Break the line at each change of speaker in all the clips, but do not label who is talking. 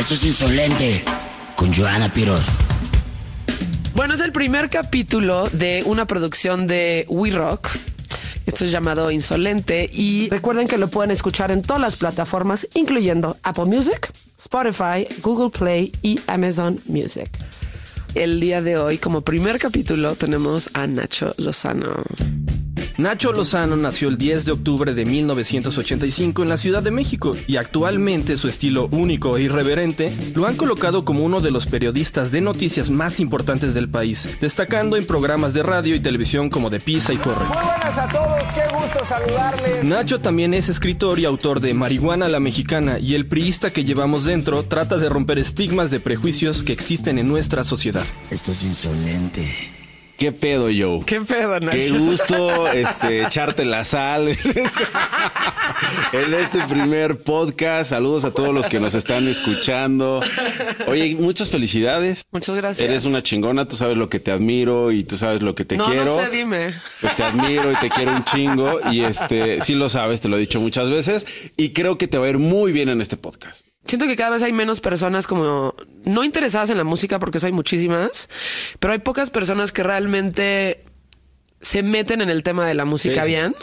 Esto es Insolente con Joana Piroz.
Bueno, es el primer capítulo de una producción de We Rock. Esto es llamado Insolente y recuerden que lo pueden escuchar en todas las plataformas, incluyendo Apple Music, Spotify, Google Play y Amazon Music. El día de hoy, como primer capítulo, tenemos a Nacho Lozano.
Nacho Lozano nació el 10 de octubre de 1985 en la Ciudad de México y actualmente su estilo único e irreverente lo han colocado como uno de los periodistas de noticias más importantes del país, destacando en programas de radio y televisión como De Pisa y Corre.
Muy buenas a todos, qué gusto saludarles.
Nacho también es escritor y autor de Marihuana la Mexicana y el priista que llevamos dentro trata de romper estigmas de prejuicios que existen en nuestra sociedad.
Esto es Insolente.
¿Qué pedo, Joe?
¿Qué pedo, Nacho?
Qué gusto este, echarte la sal en este, en este primer podcast. Saludos a todos los que nos están escuchando. Oye, muchas felicidades.
Muchas gracias.
Eres una chingona, tú sabes lo que te admiro y tú sabes lo que te
no,
quiero.
No sé, dime.
Pues te admiro y te quiero un chingo y este, sí lo sabes, te lo he dicho muchas veces y creo que te va a ir muy bien en este podcast.
Siento que cada vez hay menos personas como no interesadas en la música porque hay muchísimas, pero hay pocas personas que realmente se meten en el tema de la música
Sí, sí.
bien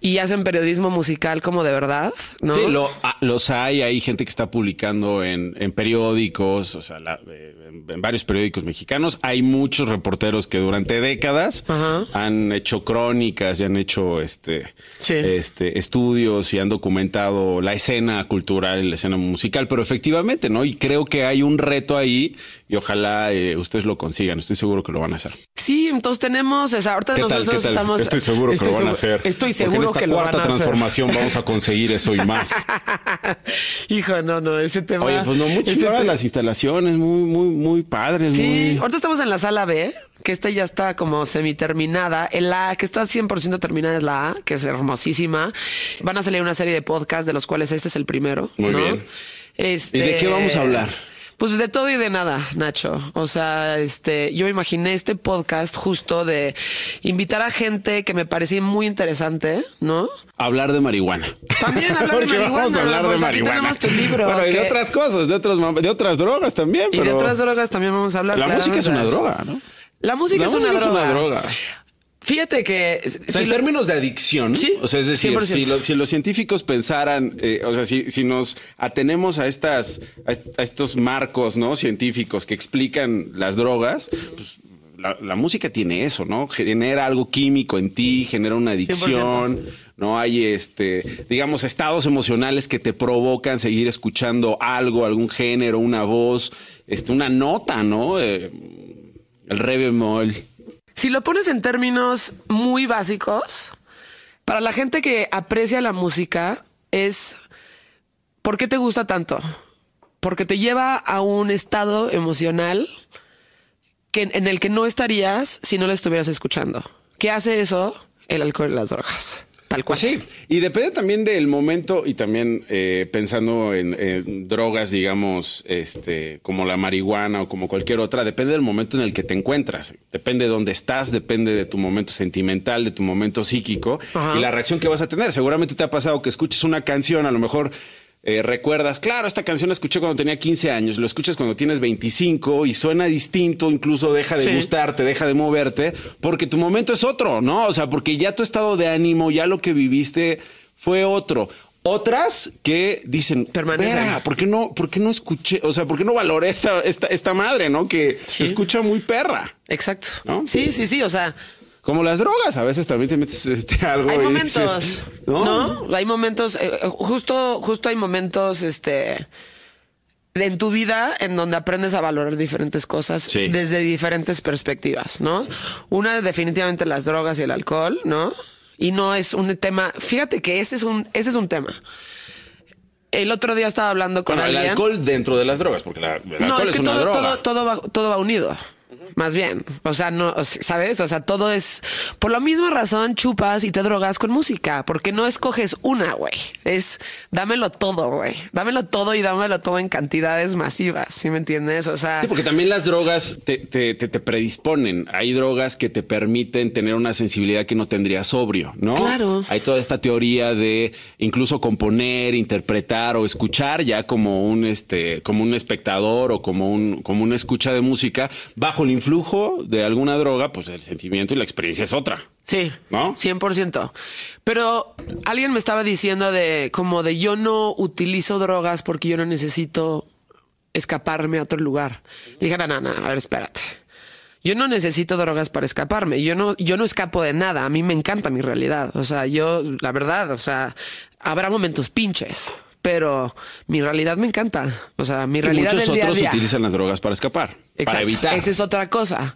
y hacen periodismo musical como de verdad, ¿no?
Sí, lo- ah, los hay, hay gente que está publicando en, en periódicos, o sea, la- eh, en, en varios periódicos mexicanos. Hay muchos reporteros que durante décadas
Ajá.
han hecho crónicas y han hecho este,
Sí.
este estudios y han documentado la escena cultural y la escena musical, pero efectivamente, ¿no? Y creo que hay un reto ahí y ojalá eh, ustedes lo consigan. Estoy seguro que lo van a hacer.
Sí, entonces tenemos, o sea, ahorita nosotros estamos
Estoy seguro que
Estoy
lo van a hacer.
Estoy seguro van
cuarta transformación vamos a conseguir eso y más.
Hijo, no, no, ese tema.
Oye, pues no, chidas
te-
las instalaciones, muy, muy, muy padres.
Sí,
muy-
ahorita estamos en la sala B, que esta ya está como semi-terminada. En la que está 100% terminada es la A, que es hermosísima. Van a salir una serie de podcasts, de los cuales este es el primero.
Muy
¿no?
bien.
Este,
¿Y de qué vamos a hablar?
Pues de todo y de nada, Nacho. O sea, este, yo me imaginé este podcast justo de invitar a gente que me parecía muy interesante, ¿no?
Hablar de marihuana.
También hablar de marihuana.
vamos a hablar de
aquí
marihuana.
tenemos tu libro.
Bueno, y de otras cosas, de otras, de otras drogas también.
y de otras drogas también vamos a hablar.
La música es una droga, ¿no?
La música,
La
es, una
música es una droga.
Fíjate que
O sea,
si
en
lo-
términos de adicción,
Sí,
o sea, es decir,
100%.
si, lo- si los científicos pensaran, eh, o sea, si, si nos atenemos a estas, a, est- a estos marcos, ¿no? Científicos que explican las drogas, pues la, la música tiene eso, ¿no? Genera algo químico en ti, genera una adicción, ¿no? Hay este, digamos, estados emocionales que te provocan seguir escuchando algo, algún género, una voz, este, una nota, ¿no? Eh, el re bemol.
Si lo pones en términos muy básicos, para la gente que aprecia la música es ¿por qué te gusta tanto? Porque te lleva a un estado emocional que, en el que no estarías si no la estuvieras escuchando. ¿Qué hace eso? El alcohol y las drogas. Tal cual.
Pues sí, y depende también del momento y también eh, pensando en, en drogas, digamos, este, como la marihuana o como cualquier otra, depende del momento en el que te encuentras, depende de dónde estás, depende de tu momento sentimental, de tu momento psíquico
Ajá.
y la reacción que vas a tener. Seguramente te ha pasado que escuches una canción, a lo mejor eh, recuerdas, claro, esta canción la escuché cuando tenía 15 años, lo escuchas cuando tienes 25 y suena distinto, incluso deja de
Sí.
gustarte, deja de moverte, porque tu momento es otro, ¿no? O sea, porque ya tu estado de ánimo, ya lo que viviste fue otro. Otras que dicen,
Permanecen.
"Verga, ¿por qué no, por qué no escuché? O sea, ¿por qué no valoré esta, esta, esta madre, no? Que
Sí.
se escucha muy perra.
Exacto.
¿No?
Sí, sí, sí. O sea,
Como las drogas, a veces también te metes este, algo.
hay
y
momentos,
dices,
¿no? Hay momentos, eh, eh, justo, justo hay momentos, este, en tu vida en donde aprendes a valorar diferentes cosas
Sí.
desde diferentes perspectivas, ¿no? Una definitivamente las drogas y el alcohol, ¿no? Y no es un tema. Fíjate que ese es un, ese es un tema. El otro día estaba hablando con
Bueno, el
alguien.
alcohol dentro de las drogas, porque la, el alcohol
no, es
es,
que
una
todo,
droga.
todo, todo va, todo va unido. Más bien. O sea, no, ¿sabes? O sea, todo es por la misma razón chupas y te drogas con música, porque no escoges una, güey. Es dámelo todo, güey. Dámelo todo y dámelo todo en cantidades masivas, ¿sí me entiendes? O sea,
Sí, porque también las drogas te, te- te- te predisponen. Hay drogas que te permiten tener una sensibilidad que no tendrías sobrio, ¿no?
Claro.
Hay toda esta teoría de incluso componer, interpretar o escuchar ya como un este, como un espectador o como un, como una escucha de música bajo el influjo de alguna droga, pues el sentimiento y la experiencia es otra.
Sí,
¿No?
100%. Pero alguien me estaba diciendo de como de yo no utilizo drogas porque yo no necesito escaparme a otro lugar. Dije, no, no, no, a ver, espérate. Yo no necesito drogas para escaparme. Yo no, yo no escapo de nada. A mí me encanta mi realidad. O sea, yo, la verdad, o sea, habrá momentos pinches, pero mi realidad me encanta. O sea, mi
Y
realidad
muchos
del día a
otros
día.
utilizan las drogas para escapar, para
Exacto.
evitar.
Esa es otra cosa.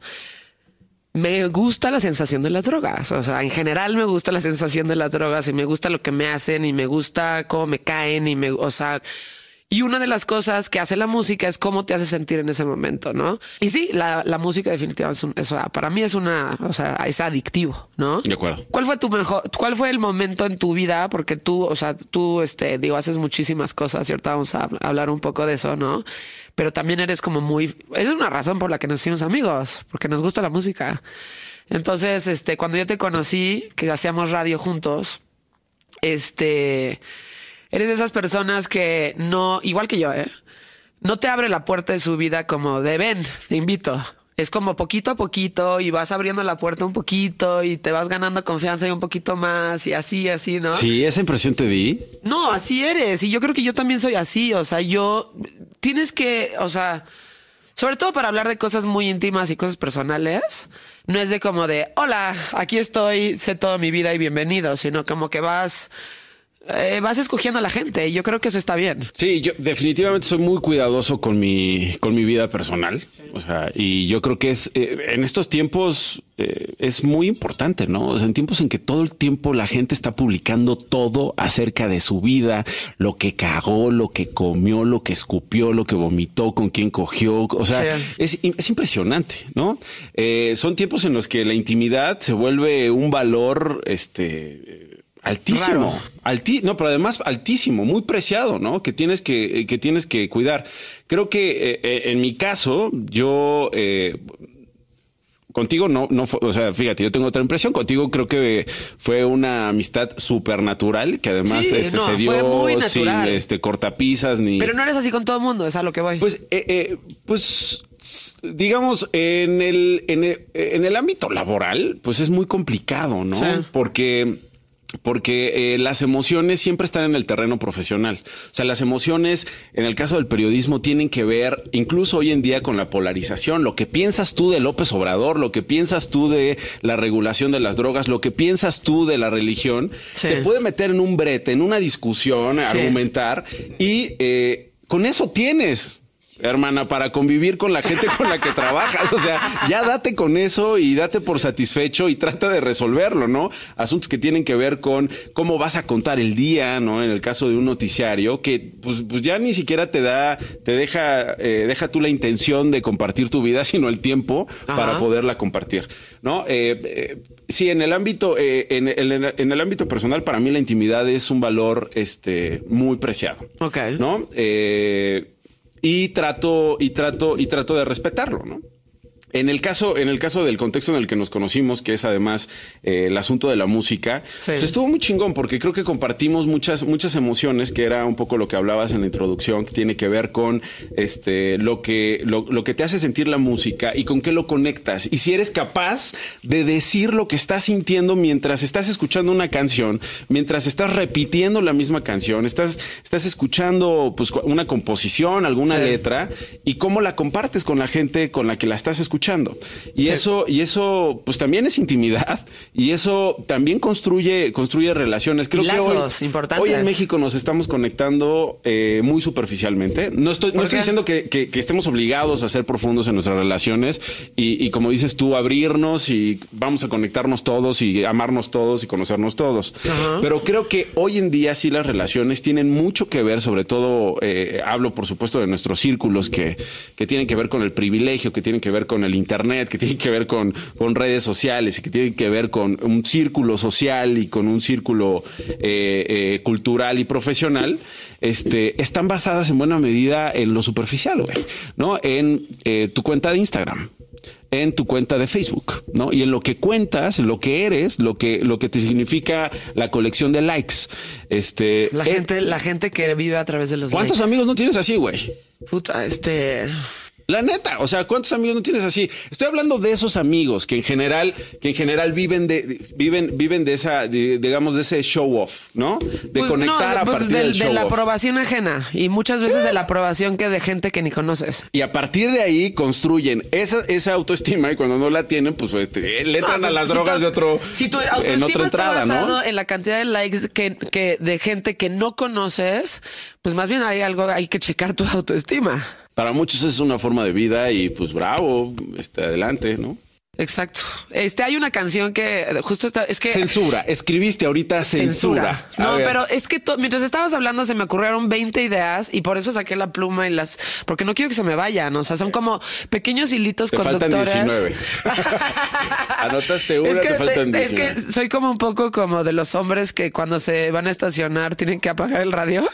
Me gusta la sensación de las drogas. O sea, en general me gusta la sensación de las drogas y me gusta lo que me hacen y me gusta cómo me caen y me, o sea, y una de las cosas que hace la música es cómo te hace sentir en ese momento, ¿no? Y sí, la, la música definitivamente es un, eso, para mí es una, o sea, es adictivo, ¿no?
De acuerdo.
¿Cuál fue tu mejor, cuál fue el momento en tu vida? Porque tú, o sea, tú, este, digo, haces muchísimas cosas y ahorita vamos a hab- hablar un poco de eso, ¿no? Pero también eres como muy, es una razón por la que nos hicimos amigos, porque nos gusta la música. Entonces, este, cuando yo te conocí, que hacíamos radio juntos, este, eres de esas personas que no, igual que yo, ¿eh? No te abre la puerta de su vida como de ven, te invito. Es como poquito a poquito y vas abriendo la puerta un poquito y te vas ganando confianza y un poquito más y así, así, ¿no?
Sí, esa impresión te di.
No, así eres. Y yo creo que yo también soy así. O sea, yo tienes que, o sea, sobre todo para hablar de cosas muy íntimas y cosas personales, no es de como de, hola, aquí estoy, sé toda mi vida y bienvenido, sino como que vas, eh, vas escogiendo a la gente. Y yo creo que eso está bien.
Sí, yo definitivamente soy muy cuidadoso con mi, con mi vida personal. O sea, y yo creo que es eh, en estos tiempos eh, es muy importante, ¿no? O sea, en tiempos en que todo el tiempo la gente está publicando todo acerca de su vida, lo que cagó, lo que comió, lo que escupió, lo que vomitó, con quién cogió. O sea,
Sí.
es, es impresionante, ¿no? Son tiempos en los que la intimidad se vuelve un valor, este. Eh, Altísimo. Alti- no, pero además altísimo, muy preciado, ¿no? Que tienes que, que tienes que cuidar. Creo que eh, eh, en mi caso, yo eh, contigo no, no fue, o sea, fíjate, yo tengo otra impresión. Contigo creo que fue una amistad súper natural, que además
Sí,
este,
no,
se dio sin este cortapisas ni.
Pero no eres así con todo el mundo, es a lo que voy.
Pues, eh, eh, pues, digamos, en el, en el, en el ámbito laboral, pues es muy complicado, ¿no?
Sí.
Porque, porque eh, las emociones siempre están en el terreno profesional. O sea, las emociones, en el caso del periodismo, tienen que ver, incluso hoy en día, con la polarización. Lo que piensas tú de López Obrador, lo que piensas tú de la regulación de las drogas, lo que piensas tú de la religión,
Sí.
te puede meter en un brete, en una discusión, argumentar, y eh, con eso tienes. Hermana, para convivir con la gente con la que trabajas. O sea, ya date con eso y date por satisfecho y trata de resolverlo, ¿no? Asuntos que tienen que ver con cómo vas a contar el día, ¿no? En el caso de un noticiario, que pues, pues ya ni siquiera te da, te deja, eh, deja tú la intención de compartir tu vida, sino el tiempo
Ajá.
para poderla compartir, ¿no? Eh, eh, sí, en el ámbito, eh, en, el, en el ámbito personal, para mí la intimidad es un valor, este, muy preciado.
Ok.
¿no? Eh, y trato, y trato, y trato de respetarlo, ¿no? En el caso, en el caso del contexto en el que nos conocimos, que es además eh, el asunto de la música,
Sí.
pues estuvo muy chingón porque creo que compartimos muchas, muchas emociones, que era un poco lo que hablabas en la introducción, que tiene que ver con este lo que, lo, lo que te hace sentir la música y con qué lo conectas. Y si eres capaz de decir lo que estás sintiendo mientras estás escuchando una canción, mientras estás repitiendo la misma canción, estás, estás escuchando pues una composición, alguna
Sí.
letra, y cómo la compartes con la gente con la que la estás escuchando. Y eso, y eso, pues también es intimidad, y eso también construye, construye relaciones. Creo
Lazos
que hoy,
importantes.
hoy en México nos estamos conectando eh, muy superficialmente. No estoy, no
¿Por
estoy diciendo que, que- que estemos obligados a ser profundos en nuestras relaciones y, y como dices tú, abrirnos y vamos a conectarnos todos y amarnos todos y conocernos todos. Pero creo que hoy en día sí las relaciones tienen mucho que ver, sobre todo, eh, hablo por supuesto de nuestros círculos que, que tienen que ver con el privilegio, que tienen que ver con el el Internet, que tienen que ver con, con redes sociales y que tienen que ver con un círculo social y con un círculo eh, eh, cultural y profesional, este, están basadas en buena medida en lo superficial, güey, ¿no? En eh, tu cuenta de Instagram en tu cuenta de Facebook, ¿no? Y en lo que cuentas, lo que eres, lo que, lo que te significa la colección de likes. Este,
La
eh,
gente, la gente que vive a través de los
¿Cuántos
likes.
amigos no tienes así, güey?
Puta, este.
La neta, o sea, ¿cuántos amigos no tienes así? Estoy hablando de esos amigos que en general, que en general viven de, viven, viven de esa, de- digamos, de ese show off, ¿no? De
pues,
conectar
no,
a
pues,
partir
del-
del
de la
off.
aprobación ajena y muchas veces de la aprobación que de gente que ni conoces.
Y a partir de ahí construyen esa, esa autoestima y cuando no la tienen, pues este, le entran
No,
a
pues,
las
si
drogas
tu-
de otro,
Si tu
en
autoestima
otra entrada,
está basado
¿no?
en la cantidad de likes que, que de gente que no conoces, pues más bien hay algo, hay que checar tu autoestima.
Para muchos es una forma de vida y pues bravo, este, adelante, ¿no?
Exacto. Este hay una canción que justo está, es que
Censura, escribiste ahorita censura.
No, pero es que to- mientras estabas hablando se me ocurrieron 20 ideas y por eso saqué la pluma y las porque no quiero que se me vayan, o sea, son como pequeños hilitos
Te faltan
conductores.
19. Anotaste una,
es que,
te faltan
te- es
19.
que soy como un poco como de los hombres que cuando se van a estacionar tienen que apagar el radio.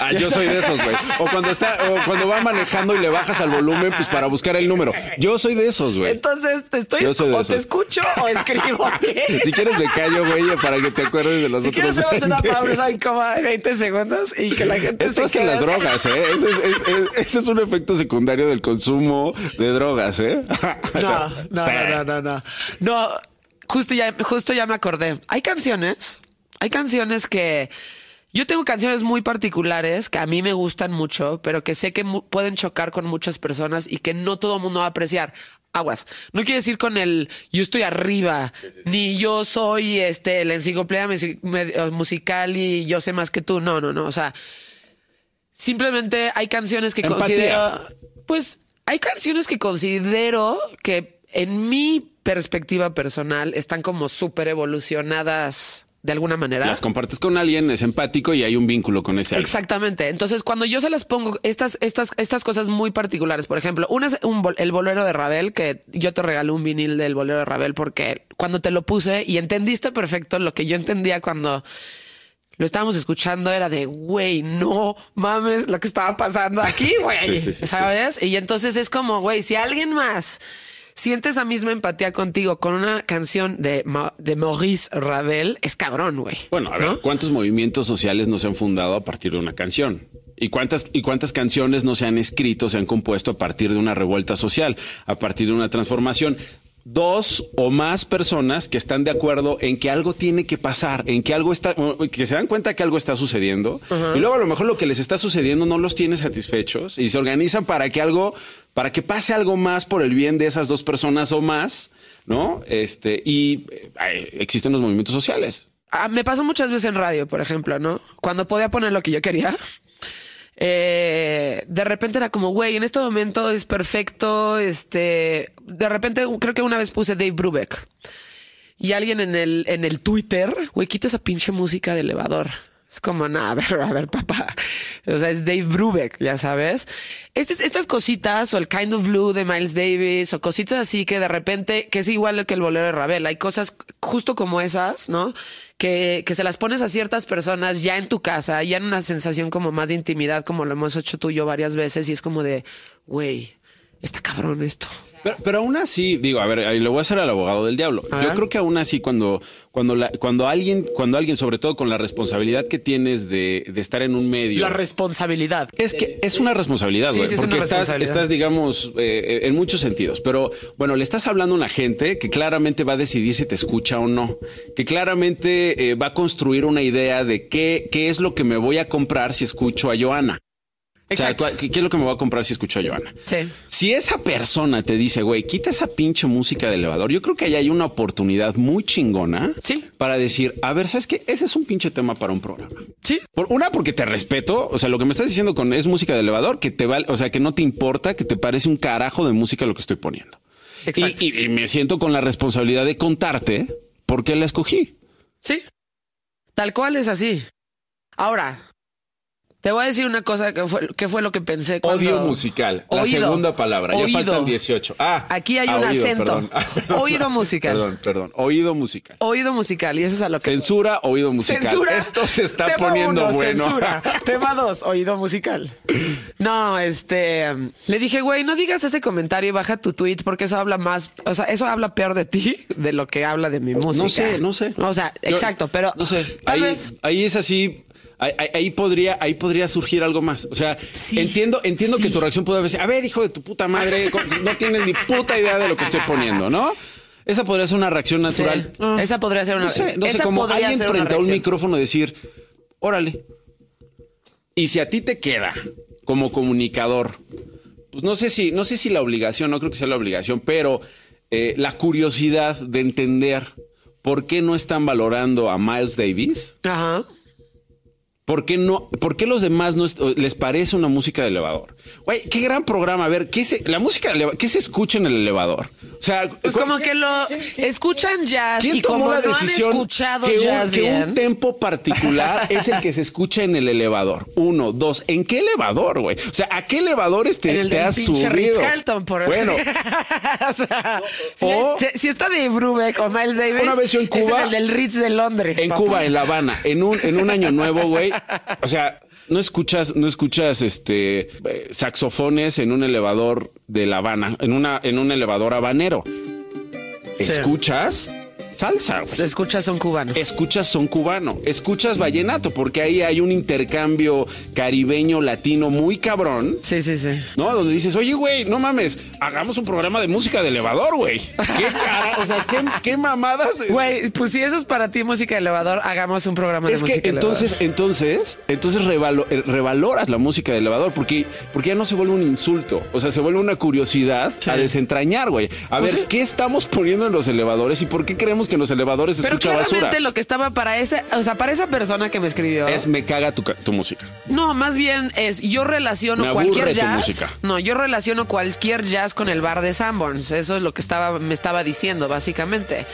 Ah, yo soy de esos, güey. O cuando está, o cuando va manejando y le bajas al volumen, pues para buscar el número. Yo soy de esos, güey.
Entonces te estoy O te escucho o escribo.
Si quieres me callo, güey, para que te acuerdes de los
Si
otros.
quieres hacemos una
20.
pausa como de 20 segundos y que la gente
Esto
se
hacen las
quede-
drogas, ¿eh? Ese es, es- es- ese es un efecto secundario del consumo de drogas, ¿eh?
No, no,
Sí.
no, no, no, no. No, justo ya, justo ya me acordé. Hay canciones, hay canciones que yo tengo canciones muy particulares que a mí me gustan mucho, pero que sé que pueden chocar con muchas personas y que no todo el mundo va a apreciar. Aguas. No quiere decir con el yo estoy arriba, ni yo soy este la enciclopedia eh, musical y yo sé más que tú. No, no, no. O sea, simplemente hay canciones que
Empatía.
considero. Pues hay canciones que considero que en mi perspectiva personal están como súper evolucionadas de alguna manera.
Las compartes con alguien, es empático y hay un vínculo con ese alguien.
Exactamente. Entonces, cuando yo se las pongo, estas, estas, estas cosas muy particulares, por ejemplo, una es un bol- el bolero de Ravel, que yo te regalé un vinil del bolero de Ravel porque cuando te lo puse y entendiste perfecto lo que yo entendía cuando lo estábamos escuchando era de, güey, no mames lo que estaba pasando aquí, güey.
Sí, sí, sí,
¿Sabes? Y entonces es como, güey, si alguien más siente esa misma empatía contigo con una canción de, Ma- de Maurice Ravel, es cabrón, güey.
Bueno, a ver,
¿no?
¿cuántos movimientos sociales no se han fundado a partir de una canción? ¿Y cuántas, ¿Y cuántas canciones no se han escrito, se han compuesto a partir de una revuelta social, a partir de una transformación? Dos o más personas que están de acuerdo en que algo tiene que pasar, en que algo está, que se dan cuenta que algo está sucediendo y luego a lo mejor lo que les está sucediendo no los tiene satisfechos y se organizan para que algo, para que pase algo más por el bien de esas dos personas o más, ¿no? Este, y eh, existen los movimientos sociales.
Ah, me pasó muchas veces en radio, por ejemplo, ¿no? Cuando podía poner lo que yo quería. eh, de repente era como, güey, en este momento es perfecto. Este, de repente creo que una vez puse Dave Brubeck y alguien en el, en el Twitter, güey, quita esa pinche música de elevador. Es como, no, a ver, a ver, papá. O sea, es Dave Brubeck, ya sabes. Estas, estas cositas, o el Kind of Blue de Miles Davis, o cositas así que de repente, que es igual que el bolero de Ravel. Hay cosas justo como esas, ¿no? Que, que se las pones a ciertas personas ya en tu casa, ya en una sensación como más de intimidad, como lo hemos hecho tú y yo varias veces, y es como de, güey, está cabrón esto.
Pero, pero aún así, digo, a ver, ahí le voy a hacer al abogado del diablo. Yo creo que aún así, cuando, cuando, la- cuando alguien, cuando alguien, sobre todo con la responsabilidad que tienes de, de estar en un medio.
La responsabilidad.
Es que es una responsabilidad,
Sí,
güey,
sí, es
porque
una
estás,
responsabilidad.
estás, digamos, eh, en muchos sentidos. Pero bueno, le estás hablando a una gente que claramente va a decidir si te escucha o no, que claramente eh, va a construir una idea de qué, qué es lo que me voy a comprar si escucho a Joana. O sea,
Exacto.
¿qué qué es lo que me voy a comprar si escucho a Joana?
Sí.
Si esa persona te dice, güey, quita esa pinche música de elevador, yo creo que ahí hay una oportunidad muy chingona
Sí.
para decir, a ver, ¿sabes qué? Ese es un pinche tema para un programa.
Sí.
Por una, porque te respeto. O sea, lo que me estás diciendo con es música de elevador, que te vale, o sea, que no te importa, que te parece un carajo de música lo que estoy poniendo.
Exacto.
Y, y- y me siento con la responsabilidad de contarte por qué la escogí.
Sí. Tal cual es así. Ahora, Te voy a decir una cosa que fue, que fue lo que pensé. Cuando...
Odio musical. La segunda palabra. Ya
Oído.
faltan 18. Ah,
Aquí hay
ah,
un
oído,
acento.
perdón. Ah, perdón.
Oído musical.
Perdón, perdón. Oído musical.
Oído musical, y eso es a lo que.
Censura, oído musical.
Censura.
Esto se está
Tema
poniendo
uno,
bueno.
Censura. Tema dos, oído musical. No, este. Le dije, güey, no digas ese comentario y baja tu tweet porque eso habla más. O sea, eso habla peor de ti de lo que habla de mi música.
No sé, no sé.
O sea,
Yo-
exacto, pero.
No sé.
Tal
Ahí,
vez.
ahí es así. Ahí, podría, ahí podría surgir algo más. O sea,
Sí,
entiendo, entiendo
sí.
que tu reacción puede haber sido, a ver, hijo de tu puta madre, no tienes ni puta idea de lo que estoy poniendo, ¿no? Esa podría ser una reacción
Sí,
natural. Ah,
esa podría ser una-
No sé, no sé como alguien frente a un micrófono decir, órale. Y si a ti te queda como comunicador, pues no sé si, no sé si la obligación, no creo que sea la obligación, pero eh, la curiosidad de entender por qué no están valorando a Miles Davis.
Ajá.
¿Por qué no? ¿Por qué los demás no les parece una música de elevador? Güey, qué gran programa. A ver, ¿qué se, la música de ¿qué se escucha en el elevador? O sea,
Pues
¿cu-
como que lo escuchan jazz
¿Quién
y como
la
no han escuchado
que, un,
jazz
que
bien.
un tempo particular es el que se escucha en el elevador? Uno, dos. ¿En qué elevador, güey? O sea, ¿a qué elevadores te,
en el
te has subido?
Carlton, por
Bueno,
o sea, si,
O-
si- si está de Brubeck o Miles Davis,
Una vez yo en
es
Cuba-
el del Ritz de Londres.
en
papá.
Cuba, en La Habana, en un, en un año nuevo, güey. O sea, no escuchas, no escuchas este saxofones en un elevador de La Habana, en una, en un elevador habanero.
Sí.
Escuchas salsa, güey.
Se escucha son cubano.
Escuchas son cubano, escuchas vallenato, porque ahí hay un intercambio caribeño latino muy cabrón.
Sí, sí, sí.
¿No? Donde dices, oye, güey, no mames, hagamos un programa de música de elevador, güey. ¿Qué cara? O sea, ¿qué, qué mamadas?
Güey, pues si eso es para ti música de elevador, hagamos un programa de
Es
música
que entonces, entonces, entonces revalo- eh, revaloras la música de elevador porque, porque ya no se vuelve un insulto. O sea, se vuelve una curiosidad
Sí.
a desentrañar, güey. A
Pues
ver,
sí.
¿qué estamos poniendo en los elevadores y por qué creemos que en los elevadores se
Pero
escucha
claramente
basura?
lo que estaba para ese, o sea, para esa persona que me escribió.
Es me caga tu, ca- tu música.
No, más bien es yo relaciono
Me
cualquier
tu
jazz.
música.
No, yo relaciono cualquier jazz con el bar de Sanborns. Eso es lo que estaba me estaba diciendo básicamente.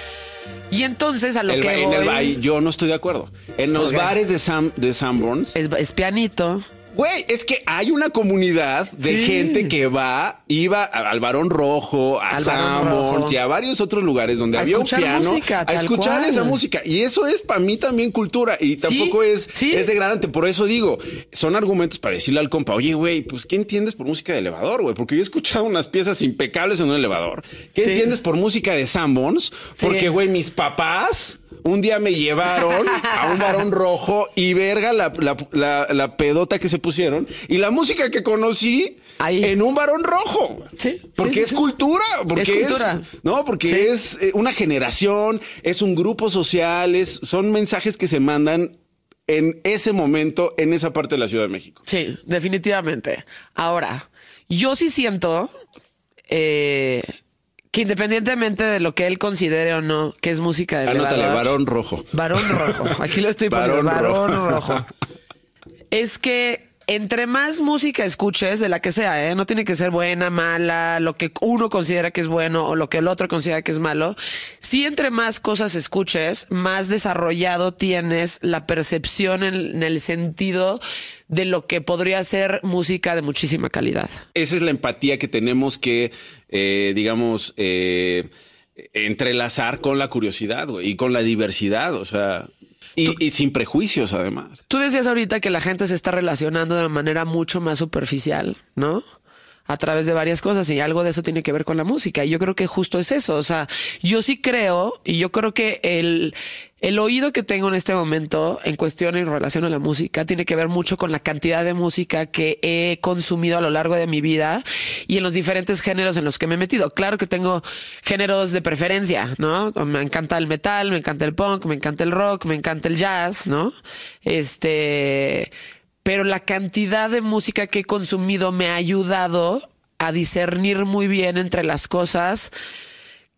Y entonces a lo
El
que
en el
voy
ba- yo no estoy de acuerdo. En los bares de, Sam, de Sanborns,
es, es pianito.
Güey, es que hay una comunidad de
Sí.
gente que va, iba al Barón Rojo, a
Rojo.
y a varios otros lugares donde
A
había un piano
música,
a escuchar
cual.
esa música. Y eso es para mí también cultura y tampoco es,
sí.
es degradante. Por eso digo, son argumentos para decirle al compa, oye, güey, pues ¿qué entiendes por música de elevador, güey? Porque yo he escuchado unas piezas impecables en un elevador. ¿Qué entiendes por música de Sanborns?
Sí.
Porque, güey, mis papás un día me llevaron a un varón rojo y verga la, la- la- la pedota que se pusieron y la música que conocí
Ahí.
en un varón rojo.
Sí,
Porque
sí,
es
sí.
cultura. Porque
Es cultura.
no, porque
Sí.
es eh, una generación, es un grupo social, es- son mensajes que se mandan en ese momento en esa parte de la Ciudad de México.
Sí, definitivamente. Ahora, yo sí siento eh, que independientemente de lo que él considere o no que es música de
Anótale,
elevador,
varón rojo.
Varón rojo. Aquí lo estoy poniendo.
Varón
Varón,
rojo.
rojo. Es que entre más música escuches, de la que sea, ¿eh? no tiene que ser buena, mala, lo que uno considera que es bueno o lo que el otro considera que es malo. Si entre más cosas escuches, más desarrollado tienes la percepción en, en el sentido de lo que podría ser música de muchísima calidad.
Esa es la empatía que tenemos que, eh, digamos, eh, entrelazar con la curiosidad güey, y con la diversidad, o sea, y, y sin prejuicios además.
Tú decías ahorita que la gente se está relacionando de una manera mucho más superficial, ¿no? A través de varias cosas y algo de eso tiene que ver con la música. Y yo creo que justo es eso. O sea, yo sí creo y yo creo que el, el oído que tengo en este momento en cuestión en relación a la música tiene que ver mucho con la cantidad de música que he consumido a lo largo de mi vida y en los diferentes géneros en los que me he metido. Claro que tengo géneros de preferencia, ¿no? Me encanta el metal, me encanta el punk, me encanta el rock, me encanta el jazz, ¿no? Este, pero la cantidad de música que he consumido me ha ayudado a discernir muy bien entre las cosas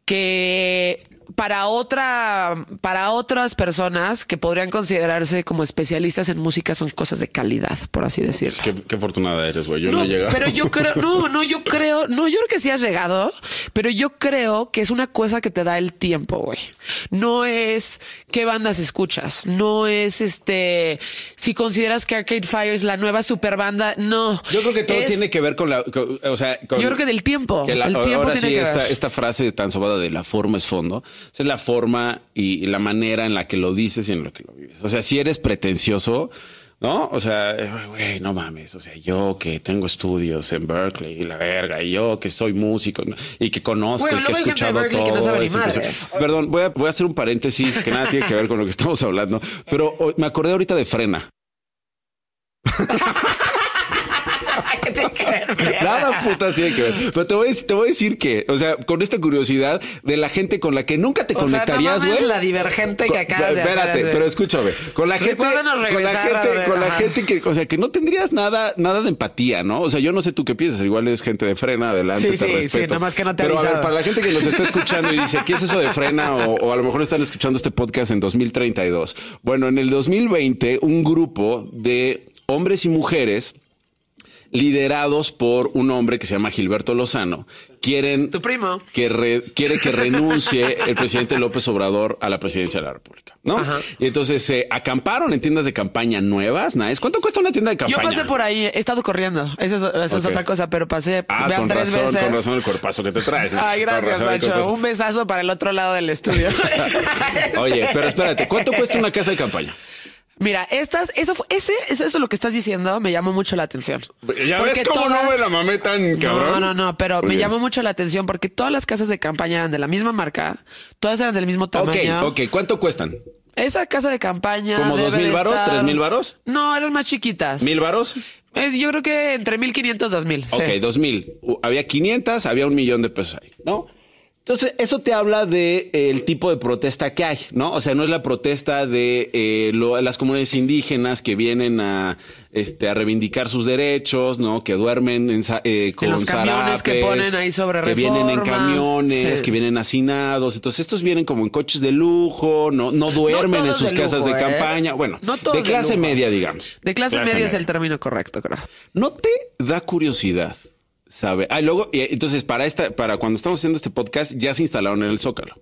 que para otra, para otras personas que podrían considerarse como especialistas en música son cosas de calidad, por así decirlo.
Qué, qué afortunada eres, güey. Yo no,
No,
he llegado.
pero yo creo, no, no, yo creo, no, yo creo que sí has llegado, pero yo creo que es una cosa que te da el tiempo, güey. No es qué bandas escuchas, no es este, si consideras que Arcade Fire es la nueva super banda, no.
Yo creo que todo
Es-
tiene que ver con la. con- o sea, con-
Yo creo que del tiempo,
que la-
el tiempo
ahora
tiene
sí,
que
esta,
ver.
esta frase tan sobada de la forma es fondo. Es la forma y, y la manera en la que lo dices y en lo que lo vives. O sea, si eres pretencioso, ¿no? O sea, güey, no mames. O sea, yo que tengo estudios en Berkeley y la verga, y yo que soy músico y que conozco y que he escuchado todo.
que no sabe ni
es impresionante.
madres.
Perdón, voy a, voy a hacer un paréntesis que nada tiene que ver con lo que estamos hablando, pero me acordé ahorita de Frena.
¿Qué tiene que ver, verga?
Nada putas tiene que ver. Pero te voy, a, te voy a decir que, o sea, con esta curiosidad de la gente con la que nunca te
O no
conectarías, güey.
la divergente que acabas de
Espérate, pero escúchame. Con la gente, con la gente,
ver,
con la
ajá.
gente que, o sea, que no tendrías nada, nada de empatía, ¿no? O sea, yo no sé tú qué piensas. Igual es gente de frena, adelante,
Sí,
te
sí, sí,
respeto.
nomás que no te
Pero a ver, para la gente que nos está escuchando y dice, ¿qué es eso de frena? O, o a lo mejor están escuchando este podcast en 2032. Bueno, en el 2020, un grupo de hombres y mujeres liderados por un hombre que se llama Gilberto Lozano, quieren
Tu primo.
que re- quiere que renuncie el presidente López Obrador a la presidencia de la República, ¿no?
Ajá.
Y entonces se acamparon en tiendas de campaña nuevas, Nice. ¿Cuánto cuesta una tienda de
Yo
campaña?
pasé por ahí, he estado corriendo. Eso, es- eso es
Ok.
otra cosa, pero pasé,
Ah,
vean
con
tres
razón,
veces.
con razón el cuerpazo que te traes. ¿no?
Ay, gracias, Nacho. Un besazo para el otro lado del estudio.
Oye, pero espérate, ¿cuánto cuesta una casa de campaña?
Mira, estas, eso, fue- ese, eso, eso lo que estás diciendo me llamó mucho la atención.
Ya
Porque
ves cómo no me la mamé tan cabrón.
No, no, no, pero me llamó mucho la atención porque todas las casas de campaña eran de la misma marca, todas eran del mismo
Ok,
tamaño.
ok. ¿Cuánto cuestan?
Esa casa de campaña.
¿Como dos mil varos? ¿Tres mil varos?
No, eran más chiquitas.
¿Mil varos?
Es- yo creo que entre 1500 2000.
Ok,
sí.
dos mil. Uh, Había 500, había un millón de pesos ahí, ¿no? Entonces, eso te habla de eh, el tipo de protesta que hay, ¿no? O sea, no es la protesta de eh, lo- las comunidades indígenas que vienen a, este, a reivindicar sus derechos, ¿no? Que duermen en, eh, con
los camiones que
zarapes,
ponen ahí sobre
Que vienen en camiones,
Sí.
que vienen hacinados. Entonces, estos vienen como en coches de lujo, no, no duermen en sus
de
casas
lujo,
de
¿eh?
campaña. Bueno,
No
de clase media, digamos.
De clase, media es el término correcto, creo.
¿No te da curiosidad? ¿Sabe? Ah, luego, y entonces, para esta, para cuando estamos haciendo este podcast, ya se instalaron en el Zócalo.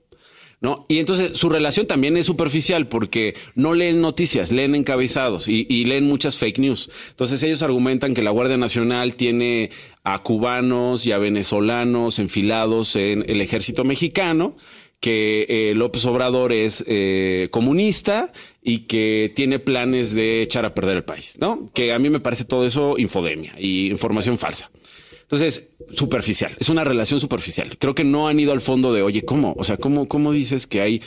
¿No? Y entonces su relación también es superficial porque no leen noticias, leen encabezados y, y leen muchas fake news. Entonces ellos argumentan que la Guardia Nacional tiene a cubanos y a venezolanos enfilados en el ejército mexicano, que eh, López Obrador es eh, comunista y que tiene planes de echar a perder el país, ¿no? Que a mí me parece todo eso infodemia y información falsa. Entonces, superficial, es una relación superficial. Creo que no han ido al fondo de, oye, ¿cómo? O sea, ¿cómo, cómo dices que hay,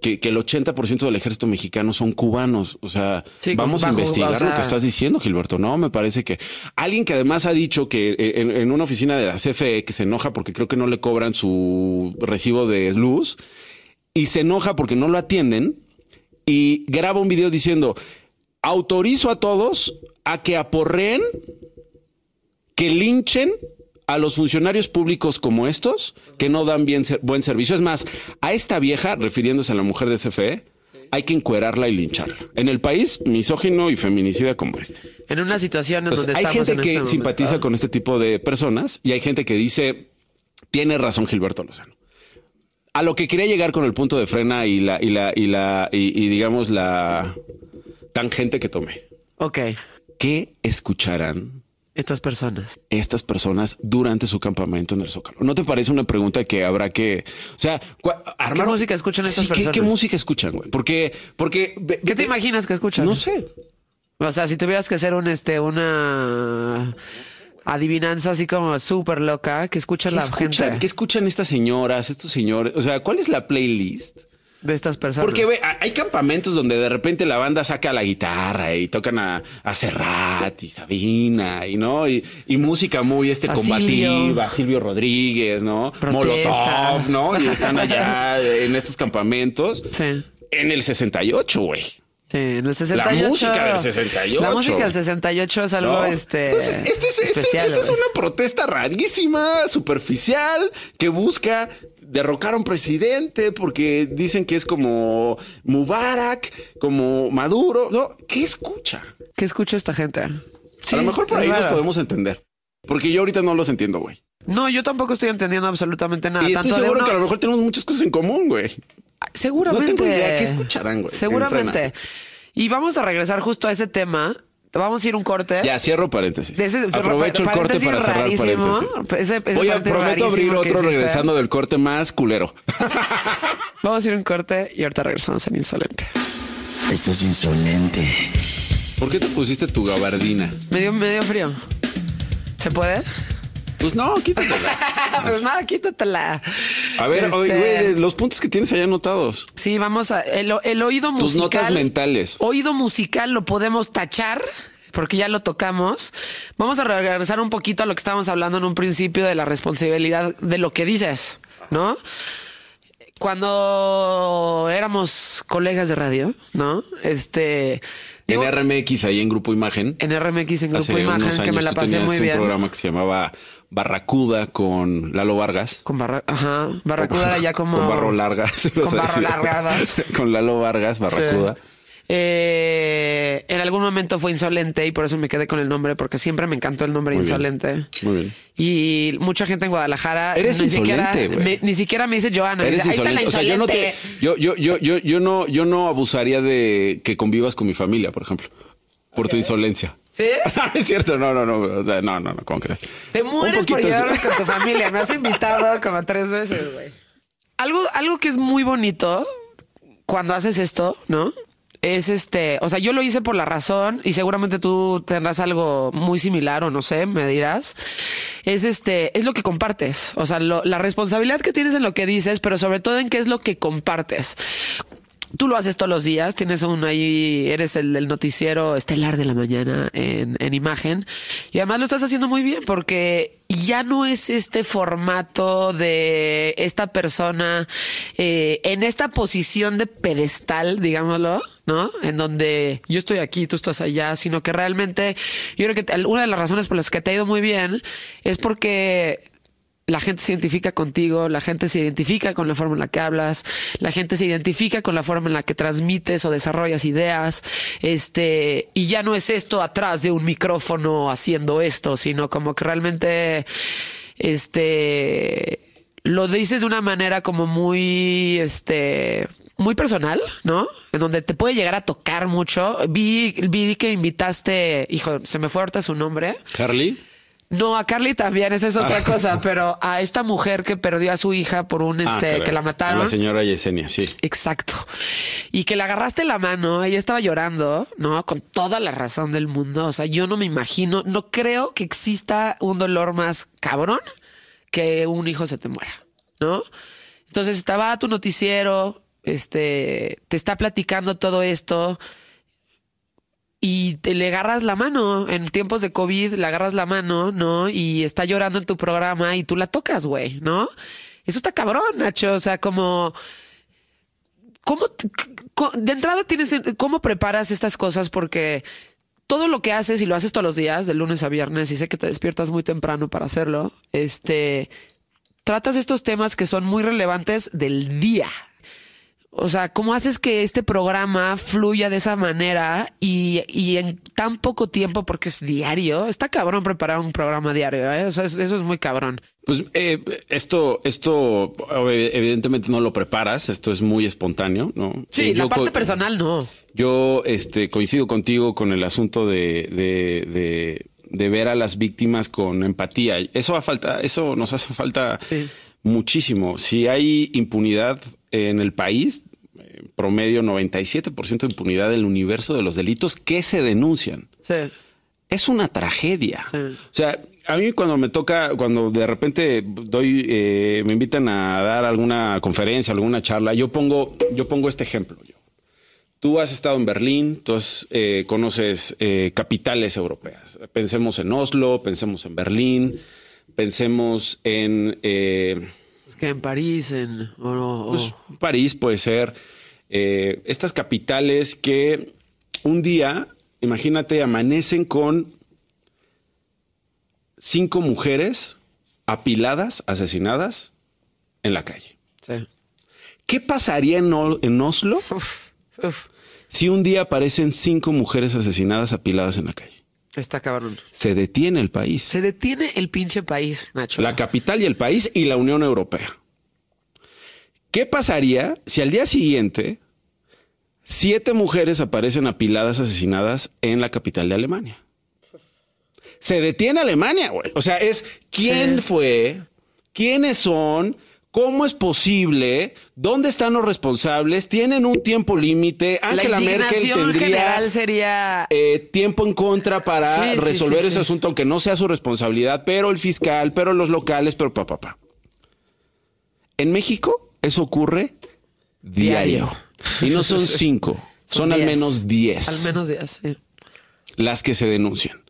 que, que el 80% del ejército mexicano son cubanos? O sea,
Sí,
vamos a investigar
o sea-
lo que estás diciendo, Gilberto. No, me parece que alguien que además ha dicho que eh, en, en una oficina de la CFE que se enoja porque creo que no le cobran su recibo de luz y se enoja porque no lo atienden y graba un video diciendo, autorizo a todos a que aporreen que linchen a los funcionarios públicos como estos que no dan bien ser- buen servicio. Es más, a esta vieja, refiriéndose a la mujer de CFE, hay que encuerarla y lincharla. En el país misógino y feminicida como este.
En una situación en
Entonces,
donde
hay
estamos
gente
en
que
este momento.
simpatiza con este tipo de personas y hay gente que dice, tiene razón Gilberto Lozano. A lo que quería llegar con el punto de frena y la, y la, y la, y, y digamos la tangente que tomé.
Ok,
¿Qué escucharán
estas personas.
estas personas durante su campamento en el Zócalo? ¿No te parece una pregunta que habrá que, o sea, armar-
música escuchan estas
Sí, ¿qué-
personas?
¿Qué, música escuchan, güey? Porque, porque,
¿Qué te imaginas que escuchan?
No sé.
O sea, si tuvieras que hacer un este, una adivinanza así como súper loca, que escucha
¿Qué
la
escuchan?
gente
¿Qué escuchan estas señoras, estos señores? O sea, ¿cuál es la playlist?
De estas personas.
Porque ve, hay campamentos donde de repente la banda saca la guitarra y tocan a, a Serrat y Sabina y no y, y música muy este
A
combativa, Silvio, Rodríguez, ¿no?
Protesta.
Molotov, ¿no? Y están allá en estos campamentos.
Sí.
En el 68, güey.
Sí, en el 68.
música del 68.
La música del 68 es algo
¿no?
este.
Entonces, este es, este es-
especial,
esta es una protesta rarísima, superficial, que busca derrocaron presidente porque dicen que es como Mubarak, como Maduro. No, ¿qué escucha?
¿Qué escucha esta gente?
a lo mejor por ahí nos
raro.
podemos entender. Porque yo ahorita no los entiendo, güey.
No, yo tampoco estoy entendiendo absolutamente nada.
Y estoy
tanto de
seguro
uno-
que a lo mejor tenemos muchas cosas en común, güey.
Seguramente.
No tengo idea. ¿Qué escucharán, güey?
Seguramente.
En
Y vamos a regresar justo a ese tema. Vamos a ir un corte.
Ya, cierro paréntesis.
De ese-
Aprovecho el corte para cerrar
rarísimo.
paréntesis.
Ese- ese
Voy a,
paréntesis
prometo abrir otro
hiciste.
regresando del corte más culero.
Vamos a ir un corte y ahorita regresamos en Insolente.
Esto es insolente.
¿Por qué te pusiste tu gabardina?
Me dio, me dio frío. ¿Se puede?
Pues no, quítatela.
pues nada, quítatela.
A ver,
Este,
oye, los puntos que tienes allá anotados.
Sí, vamos a. El, el oído
Tus
musical.
notas mentales.
Oído musical lo podemos tachar. Porque ya lo tocamos. Vamos a regresar un poquito a lo que estábamos hablando en un principio de la responsabilidad de lo que dices, ¿no? Cuando éramos colegas de radio, ¿no? Este. digo,
En RMX, ahí en Grupo Imagen.
en RMX, en Grupo Imagen, que me la pasé muy
un
bien.
programa que se llamaba Barracuda con Lalo Vargas.
Con barra, ajá, Barracuda era ya como.
Con Barro Largas.
Con Barro Largas.
con Lalo Vargas, Barracuda.
Sí. Eh, en algún momento fue insolente y por eso me quedé con el nombre, porque siempre me encantó el nombre
Muy bien.
insolente.
Muy bien.
Y mucha gente en Guadalajara
Eres
ni, siquiera,
insolente, güey.
me- ni siquiera me dice Joana.
Eres
dice, "Ahí está la
insolente. O sea, yo no te,
insolente".
yo, yo, yo, yo, yo no, yo no abusaría de que convivas con mi familia, por ejemplo, por tu insolencia.
¿Sí?
es cierto, no, no, no, o sea, no, no, no, ¿cómo crees?
Te mueres por llevarme con tu familia. Me has invitado como tres veces, güey. Algo, algo que es muy bonito cuando haces esto, ¿no? Es este, o sea, yo lo hice por la razón y seguramente tú tendrás algo muy similar o no sé, me dirás. Es este, es lo que compartes. O sea, lo- la responsabilidad que tienes en lo que dices, pero sobre todo en qué es lo que compartes. Tú lo haces todos los días, tienes un ahí, eres el noticiero estelar de la mañana en, en imagen y además lo estás haciendo muy bien porque ya no es este formato de esta persona eh, en esta posición de pedestal, digámoslo, ¿no? En donde yo estoy aquí, tú estás allá, sino que realmente yo creo que una de las razones por las que te ha ido muy bien es porque la gente se identifica contigo, la gente se identifica con la forma en la que hablas, la gente se identifica con la forma en la que transmites o desarrollas ideas, este, y ya no es esto atrás de un micrófono haciendo esto, sino como que realmente, este, lo dices de una manera como muy, este, muy personal, ¿no? En donde te puede llegar a tocar mucho. Vi, vi que invitaste, hijo, se me fue ahorita su nombre.
Harley.
No, a Carly también, esa es
Ah.
otra cosa, pero a esta mujer que perdió a su hija por un
Ah,
este que la mataron.
La señora Yesenia, sí.
Exacto. Y que le agarraste la mano, ella estaba llorando, ¿no? Con toda la razón del mundo. O sea, yo no me imagino, no creo que exista un dolor más cabrón que un hijo se te muera, ¿no? Entonces estaba tu noticiero, este, te está platicando todo esto y te le agarras la mano en tiempos de COVID, le agarras la mano, ¿no? Y está llorando en tu programa y tú la tocas, güey, ¿no? Eso está cabrón, Nacho. O sea, como ¿Cómo, de entrada tienes, cómo preparas estas cosas? Porque todo lo que haces y lo haces todos los días, de lunes a viernes, y sé que te despiertas muy temprano para hacerlo, este, tratas estos temas que son muy relevantes del día. O sea, ¿cómo haces que este programa fluya de esa manera y, y en tan poco tiempo, porque es diario? Está cabrón preparar un programa diario, ¿eh? O sea, es- eso es muy cabrón.
Pues eh, esto, esto evidentemente no lo preparas, esto es muy espontáneo, ¿no?
Sí,
Eh,
la
yo
parte personal no.
Yo este, coincido contigo con el asunto de, de, de, de ver a las víctimas con empatía. Eso a falta, eso nos hace falta
Sí.
Muchísimo. Si hay impunidad en el país, eh, promedio 97% de impunidad del universo de los delitos que se denuncian
Sí.
es una tragedia.
Sí.
O sea, a mí cuando me toca, cuando de repente doy, eh, me invitan a dar alguna conferencia, alguna charla, yo pongo, yo pongo este ejemplo. Tú has estado en Berlín, tú has, eh, conoces eh, capitales europeas. Pensemos en Oslo, pensemos en Berlín, pensemos en eh,
Es que en París, en. no,
pues, París puede ser. eh, estas capitales que un día, imagínate, amanecen con cinco mujeres apiladas, asesinadas en la calle.
Sí.
¿Qué pasaría en, Oslo
Uf,
si un día aparecen cinco mujeres asesinadas apiladas en la calle?
Está cabrón.
Se detiene el país.
Se detiene el pinche país, Nacho.
La capital y el país y la Unión Europea. ¿Qué pasaría si al día siguiente siete mujeres aparecen apiladas asesinadas en la capital de Alemania? Se detiene Alemania, güey. O sea, es quién
Sí.
fue, quiénes son, cómo es posible, dónde están los responsables, tienen un tiempo límite.
la
Angela Merkel
indignación
tendría
general sería...
eh, tiempo en contra para
Sí,
resolver
sí,
ese asunto, aunque no sea su responsabilidad, pero el fiscal, pero los locales, pero papá. Pa, pa. En México eso ocurre diario.
Diario.
Y no son cinco, son, al menos diez
Al menos diez, sí.
las que se denuncian.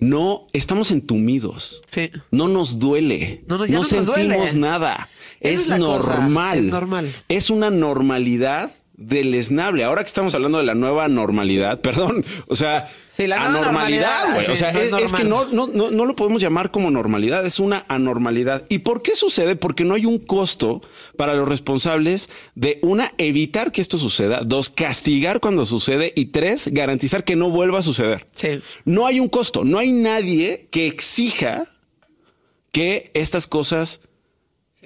No, estamos entumidos.
Sí.
No nos duele.
No, no, no nos
sentimos
duele.
nada. Es, normal.
es normal.
Es una normalidad deleznable. Ahora que estamos hablando de la nueva normalidad, perdón, o sea,
Sí, la
anormalidad,
normalidad,
güey.
sí,
o sea,
no es
es, es que no, no, no lo podemos llamar como normalidad, es una anormalidad. ¿Y por qué sucede? Porque no hay un costo para los responsables de una, evitar que esto suceda, dos, castigar cuando sucede y tres, garantizar que no vuelva a suceder.
Sí.
No hay un costo, no hay nadie que exija que estas cosas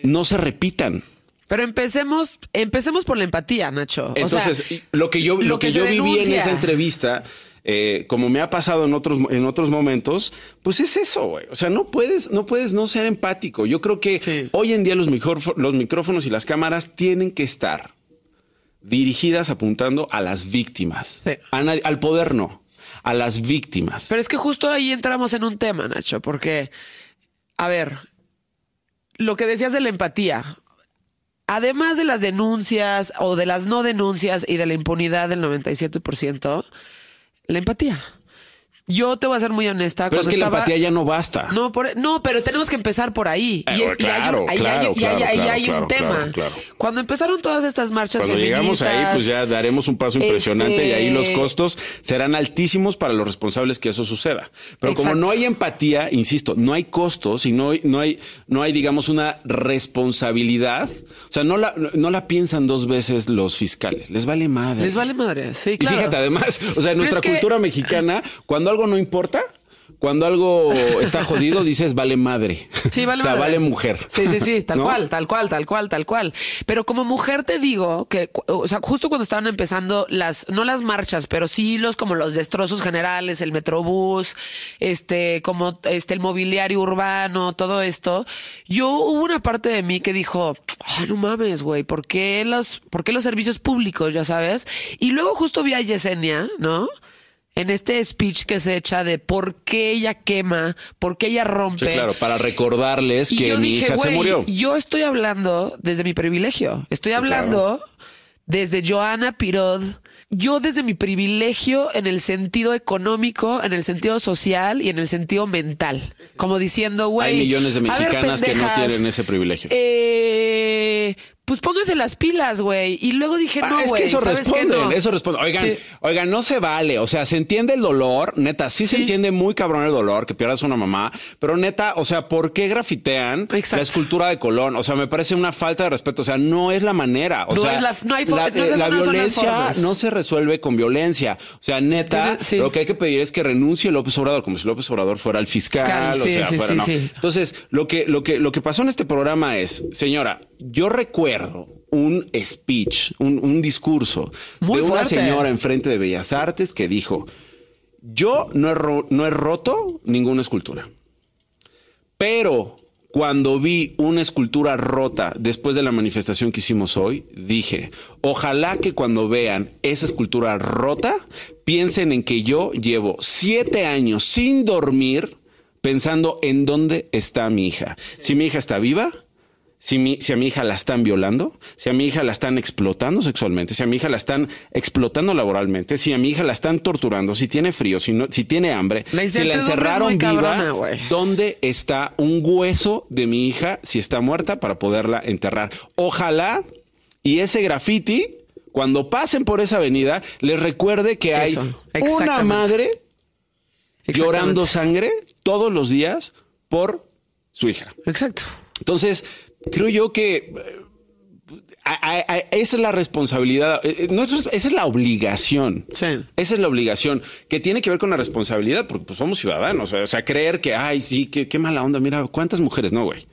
no se repitan.
Pero empecemos, empecemos por la empatía, Nacho. O
Entonces,
sea,
lo que yo, lo
lo
que yo viví en esa entrevista, eh, como me ha pasado en otros, en otros momentos, pues es eso, güey. O sea, no puedes, no puedes no ser empático. Yo creo que
Sí.
hoy en día los, los micrófonos y las cámaras tienen que estar dirigidas apuntando a las víctimas.
Sí.
A nadie- al poder no, a las víctimas.
Pero es que justo ahí entramos en un tema, Nacho, porque, a ver, lo que decías de la empatía, además de las denuncias o de las no denuncias y de la impunidad del 97%, la empatía. Yo te voy a ser muy honesta.
Pero es que la empatía ya no basta.
No, por- no, pero tenemos que empezar por ahí.
Eh,
y, es- y hay
claro,
hay-
claro,
y hay-
claro,
y
claro,
hay un tema. Cuando empezaron todas estas marchas
Cuando llegamos ahí, pues ya daremos un paso impresionante
Este-
y ahí los costos serán altísimos para los responsables que eso suceda. Pero como no hay empatía, insisto, no hay costos y no, hay- no hay, no hay, digamos, una responsabilidad. O sea, no la, no la piensan dos veces los fiscales. Les vale madre.
Les vale madre. Sí,
Y
claro.
fíjate, además, o sea, en nuestra
es que-
cultura mexicana, cuando algo no importa, cuando algo está jodido, dices vale madre.
Sí, vale
O sea,
madre.
vale mujer.
Sí, sí, sí, tal
¿No?
cual, tal cual, tal cual, tal cual. Pero como mujer te digo que, o sea, justo cuando estaban empezando las, no las marchas, pero sí los como los destrozos generales, el metrobús, este, como este, el mobiliario urbano, todo esto, yo hubo una parte de mí que dijo, "Ah, no mames, güey, ¿por qué los, por qué los servicios públicos, ya sabes? Y luego justo vi a Yesenia, ¿no? En este speech que se echa de por qué ella quema, por qué ella rompe.
Sí, claro, para recordarles
Y
que
yo
mi
dije,
hija se
"Güey,
murió.
Yo estoy hablando desde mi privilegio. Estoy hablando desde Joana Pirod. Yo desde mi privilegio en el sentido económico, en el sentido social y en el sentido mental. Como diciendo, güey.
Hay millones de
ver,
mexicanas que no tienen ese privilegio.
eh, pues pónganse las pilas, güey. Y luego dije,
Ah,
no,
es
güey.
que eso
No.
eso responde. Oigan,
Sí.
oigan, no se vale. O sea, se entiende el dolor, neta, sí, se entiende muy cabrón el dolor que pierdas una mamá, pero neta, o sea, ¿por qué grafitean
Exacto.
la escultura de Colón? O sea, me parece una falta de respeto. O sea, no es la manera. O
No
sea,
es la- no hay
la,
no esas
la violencia no se resuelve con violencia. O sea, neta,
sí.
lo que hay que pedir es que renuncie López Obrador, como si López Obrador fuera el fiscal.
Fiscal,
o sea,
sí,
fuera,
sí,
no.
sí.
Entonces, lo que, lo que, lo que pasó en este programa es, señora, yo recuerdo un speech, un, un discurso
Muy
de una señora enfrente de Bellas Artes que dijo: Yo no he, no he roto ninguna escultura. Pero cuando vi una escultura rota después de la manifestación que hicimos hoy, dije, ojalá que cuando vean esa escultura rota, piensen en que yo llevo siete años sin dormir pensando en dónde está mi hija. Si mi hija está viva, si, mi- si a mi hija la están violando, si a mi hija la están explotando sexualmente, si a mi hija la están explotando laboralmente, si a mi hija la están torturando, si tiene frío, si, no, si tiene hambre,
La
si la enterraron viva. ¿dónde está un hueso de mi hija si está muerta para poderla enterrar? Ojalá y ese graffiti, cuando pasen por esa avenida, les recuerde que hay
Eso,
una madre llorando sangre todos los días por su hija.
Exacto.
Entonces, creo yo que, eh, a- a- a- esa es la responsabilidad, eh, eh, no esa es la obligación.
Sí.
Esa es la obligación que tiene que ver con la responsabilidad, porque pues, somos ciudadanos. O sea, creer que, ay, sí, qué, qué mala onda, mira, ¿cuántas mujeres? No, güey.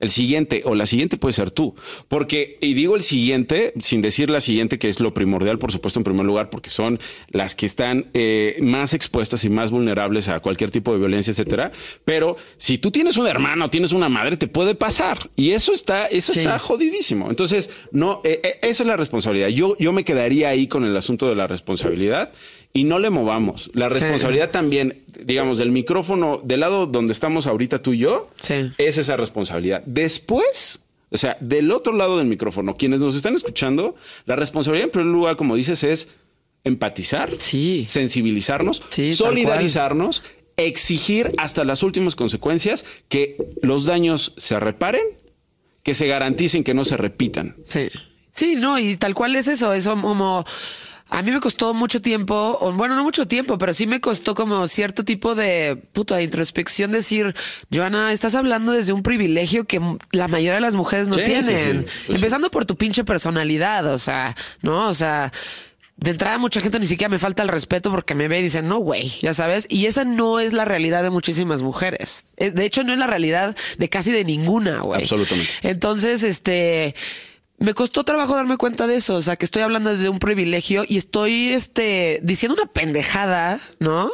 El siguiente o la siguiente puede ser tú. Porque, y digo el siguiente, sin decir la siguiente, que es lo primordial, por supuesto, en primer lugar, porque son las que están eh, más expuestas y más vulnerables a cualquier tipo de violencia, etcétera. Pero si tú tienes un hermano o tienes una madre, te puede pasar. Y eso está, eso
Sí.
está jodidísimo. Entonces, no, eh, eh, esa es la responsabilidad. Yo, yo me quedaría ahí con el asunto de la responsabilidad y no le movamos. La
Sí.
responsabilidad también, digamos, del micrófono, del lado donde estamos ahorita tú y yo,
Sí.
es esa responsabilidad. Después, o sea, del otro lado del micrófono, quienes nos están escuchando, la responsabilidad en primer lugar, como dices, es empatizar,
Sí.
sensibilizarnos, solidarizarnos, exigir hasta las últimas consecuencias que los daños se reparen, que se garanticen que no se repitan.
Sí. Sí, no, y tal cual es eso, eso como a mí me costó mucho tiempo, o bueno, no mucho tiempo, pero sí me costó como cierto tipo de puta de introspección decir, Joana, estás hablando desde un privilegio que la mayoría de las mujeres no
Sí,
tienen.
sí. Pues
Empezando por tu pinche personalidad, o sea, ¿no? O sea, de entrada mucha gente ni siquiera me falta el respeto porque me ve y dicen, no, güey, ya sabes. Y esa no es la realidad de muchísimas mujeres. Eh, De hecho, no es la realidad de casi de ninguna, güey.
Absolutamente.
Entonces, este, me costó trabajo darme cuenta de eso. O sea, que estoy hablando desde un privilegio y estoy, este, diciendo una pendejada, ¿no?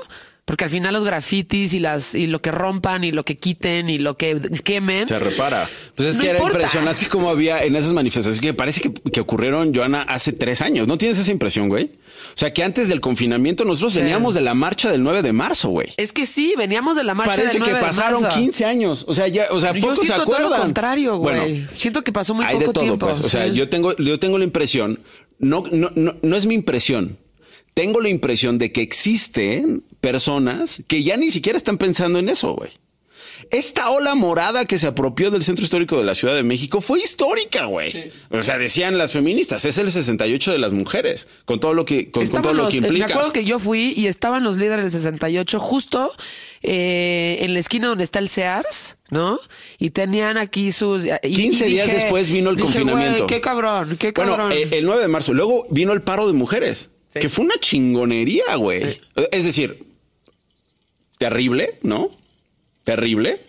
Porque al final los grafitis y las, y lo que rompan y lo que quiten y lo que quemen.
Se repara. Pues es
No
que era
importa.
impresionante cómo había en esas manifestaciones que parece que, que ocurrieron, Joana, hace tres años. ¿No tienes esa impresión, güey? O sea, que antes del confinamiento nosotros
Sí.
veníamos de la marcha del 9 de marzo, güey.
Es que sí, veníamos de la marcha
Parece
del 9
que
de
pasaron
marzo.
15 años. O sea, ya, o sea, pocos se
siento todo
acuerdan.
lo contrario, güey.
Bueno,
siento que pasó muy
hay
poco
de todo,
tiempo.
pues. O sea,
sí.
yo tengo, yo tengo la impresión, no, no, no, no es mi impresión. Tengo la impresión de que existen personas que ya ni siquiera están pensando en eso, güey. Esta ola morada que se apropió del centro histórico de la Ciudad de México fue histórica, güey. O sea, decían las feministas, es el 68 de las mujeres, con todo lo que, con, con todo lo
los-
que
eh,
implica.
Me acuerdo que yo fui y estaban los líderes del 68 justo eh, en la esquina donde está el Sears, ¿no? Y tenían aquí sus... y- y
15 días
dije-
después vino el
dije,
confinamiento.
"Güey, qué cabrón, qué
Bueno,
cabrón.
eh, el 9 de marzo. Luego vino el paro de mujeres,
Sí.
que fue una chingonería, güey.
Sí.
Es decir, terrible, ¿no? Terrible.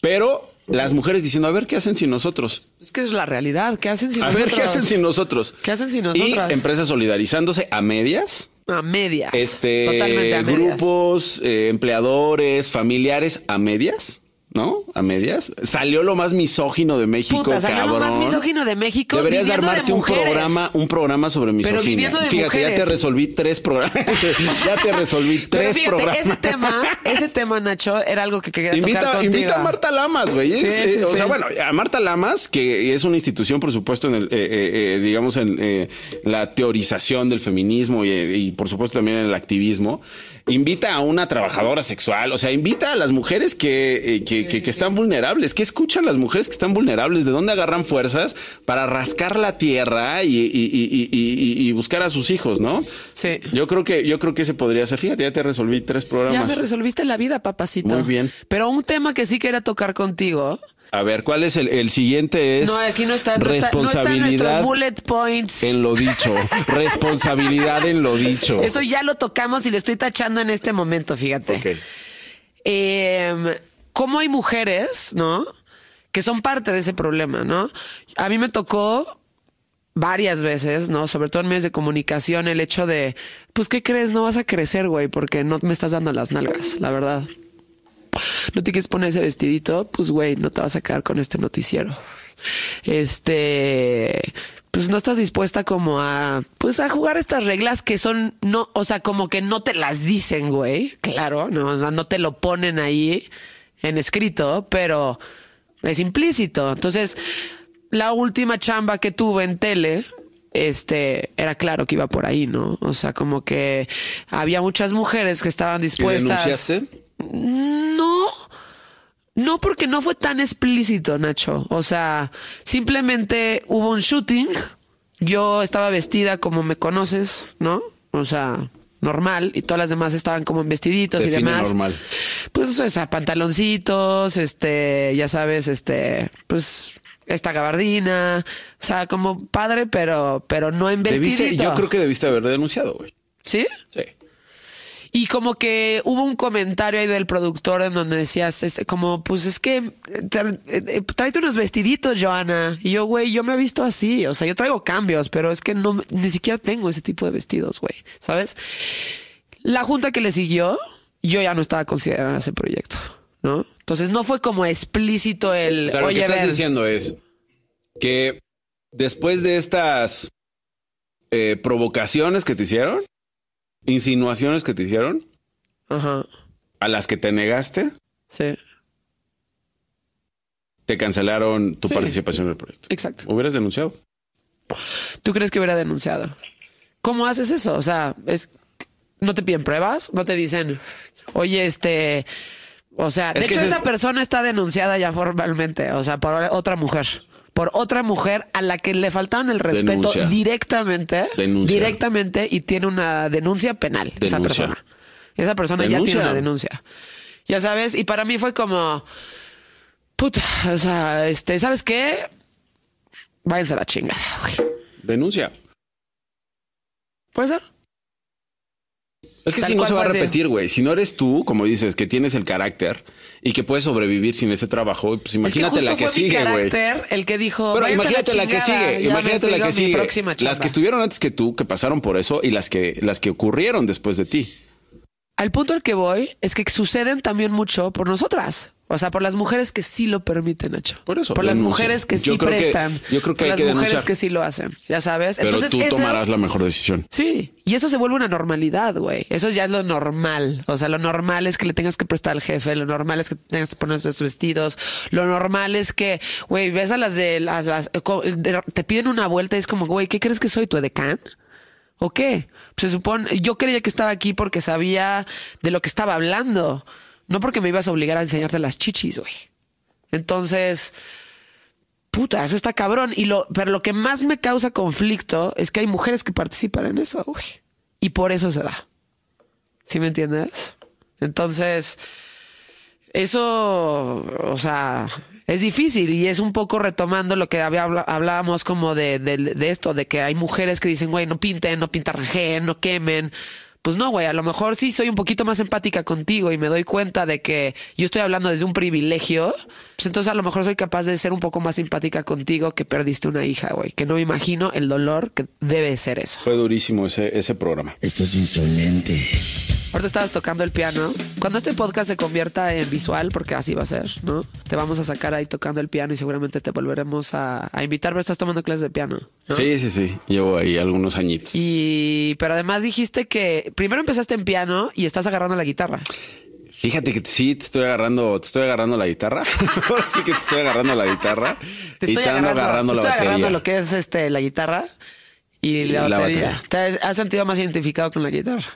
Pero las mujeres diciendo, a ver qué hacen sin nosotros.
es que es la realidad. ¿Qué hacen sin
A
nosotros?
ver qué hacen sin nosotros.
¿Qué hacen sin
Y
nosotras?
empresas solidarizándose a medias.
A medias.
Este,
Totalmente a medias.
grupos, eh, empleadores, familiares a medias. ¿No? A medias. Salió lo más misógino de México,
Puta, salió lo
cabrón.
más misógino de México.
Deberías de armarte un programa, un programa sobre
Pero
misoginia.
viniendo de
Fíjate, ya
mujeres.
te resolví tres programas. ya te resolví
Pero
tres
fíjate,
programas.
ese tema, ese tema, Nacho, era algo que quería tocar
Invita,
contigo.
invita a Marta Lamas, güey. Es,
Sí,
eh,
sí,
o
sí.
sea, bueno, a Marta Lamas, que es una institución, por supuesto, en el, eh, eh, eh, digamos, en eh, la teorización del feminismo y, y, por supuesto, también en el activismo. Invita a una trabajadora sexual, o sea, invita a las mujeres que, eh, que, que- que están vulnerables. ¿Qué escuchan las mujeres que están vulnerables? ¿De dónde agarran fuerzas para rascar la tierra y, y- y- y- y- y buscar a sus hijos, no?
Sí.
Yo creo que, yo creo que ese podría ser. Fíjate, ya te resolví tres
Ya
programas.
me resolviste la vida, papacito.
Muy bien.
Pero un tema que sí quería tocar contigo.
A ver, ¿cuál es el, el siguiente? Es
no, aquí no está, no no
responsabilidad
bullet points.
en lo dicho. responsabilidad en lo dicho.
Eso ya lo tocamos y lo estoy tachando en este momento, fíjate.
Ok.
Eh, ¿Cómo hay mujeres, no? Que son parte de ese problema, ¿no? A mí me tocó varias veces, ¿no? Sobre todo en medios de comunicación, el hecho de, pues, ¿qué crees? No vas a crecer, güey, porque no me estás dando las nalgas, la verdad. No te quieres poner ese vestidito, pues, güey, no te vas a quedar con este noticiero. Este, pues no estás dispuesta como a, pues a jugar estas reglas que son, no, o sea, como que no te las dicen, güey. Claro, no, no te lo ponen ahí en escrito, pero es implícito. Entonces, la última chamba que tuve en tele, este, era claro que iba por ahí, ¿no? O sea, como que había muchas mujeres que estaban
¿Y
dispuestas.
denunciaste?
No, no porque no fue tan explícito, Nacho. O sea, simplemente hubo un shooting. Yo estaba vestida como me conoces, ¿no? O sea, normal. Y todas las demás estaban como en vestiditos y demás.
normal.
Pues, o sea, pantaloncitos, este, ya sabes, este, pues esta gabardina, o sea, como padre, pero, pero no en
Debiste-
vestidito.
yo creo que debiste haber denunciado, güey.
¿Sí?
Sí.
Y como que hubo un comentario ahí del productor en donde decías, este, como, pues es que eh, eh, tráete unos vestiditos, Joana. Y yo, güey, yo me he visto así. O sea, yo traigo cambios, pero es que no, ni siquiera tengo ese tipo de vestidos, güey. ¿Sabes? La junta que le siguió, yo ya no estaba considerando ese proyecto, ¿no? Entonces no fue como explícito el,
O sea, lo que estás
ven".
diciendo es que después de estas eh, provocaciones que te hicieron, insinuaciones que te hicieron,
Ajá,
a las que te negaste,
sí,
te cancelaron tu
Sí.
participación en el proyecto.
exacto.
Hubieras denunciado.
¿Tú crees que hubiera denunciado? ¿Cómo haces eso? O sea, es no te piden pruebas, no te dicen, oye, este, o sea, de
Es
hecho esa
es-
persona está denunciada ya formalmente, o sea, por otra mujer, por otra mujer a la que le faltaron el respeto
Denuncia.
directamente,
Denuncia.
directamente y tiene una denuncia penal esa persona. Esa persona ya tiene una denuncia. Ya sabes, y para mí fue como puta, o sea, este, ¿sabes qué? Váyanse a la chingada, güey.
Denuncia.
¿Puede ser?
Es que
Tal
si no se va a repetir, güey. Si no eres tú, como dices, que tienes el carácter y que puedes sobrevivir sin ese trabajo, pues imagínate
es que
la que
fue
sigue, güey.
el que dijo.
Pero
"Váyanse a
imagínate la, que
chingada,
sigue, imagínate la que sigue. Las
chamba".
que estuvieron antes que tú, que pasaron por eso y las que las que ocurrieron después de ti.
Al punto al que voy es que suceden también mucho por nosotras. O sea, por las mujeres que sí lo permiten, Nacho.
Por eso,
Por las mujeres que
Yo
sí
creo que-
prestan.
yo creo que
por
hay
las
que
mujeres
denunciar.
que sí lo hacen. Ya sabes.
Pero
Entonces,
tú tomarás la mejor decisión.
Sí, y eso se vuelve una normalidad, güey. Eso ya es lo normal. O sea, lo normal es que le tengas que prestar al jefe, lo normal es que tengas que poner esos vestidos, lo normal es que, güey, ves a las de las, de- te piden una vuelta y es como, güey, ¿qué crees que soy tu edecán? ¿O qué? Se supone, yo creía que estaba aquí porque sabía de lo que estaba hablando, no porque me ibas a obligar a enseñarte las chichis, güey. Entonces, puta, eso está cabrón. Y lo, pero lo que más me causa conflicto es que hay mujeres que participan en eso, güey. Y por eso se da. ¿Sí me entiendes? Entonces, eso, o sea, es difícil y es un poco retomando lo que hablábamos como de, de, de esto, de que hay mujeres que dicen, güey, no pinten, no pintarrajeen, no quemen. Pues no, güey, a lo mejor sí soy un poquito más empática contigo y me doy cuenta de que yo estoy hablando desde un privilegio, pues entonces a lo mejor soy capaz de ser un poco más simpática contigo que perdiste una hija, güey, que no me imagino el dolor que debe ser eso.
Fue durísimo ese, ese programa.
Estás insolente.
Ahorita estabas tocando el piano. Cuando este podcast se convierta en visual, porque así va a ser, ¿no? Te vamos a sacar ahí tocando el piano y seguramente te volveremos a, a invitar, pero estás tomando clases de piano. ¿no?
Sí, sí, sí. Llevo ahí algunos añitos.
Y, pero además dijiste que primero empezaste en piano y estás agarrando la guitarra.
Fíjate que sí te estoy agarrando, te estoy agarrando la guitarra. Sí que te estoy agarrando la guitarra.
Te
y
estoy
ando
agarrando,
agarrando
te
la
estoy
batería.
agarrando lo que es este la guitarra y la,
La
batería.
batería.
¿Te has sentido más identificado con la guitarra?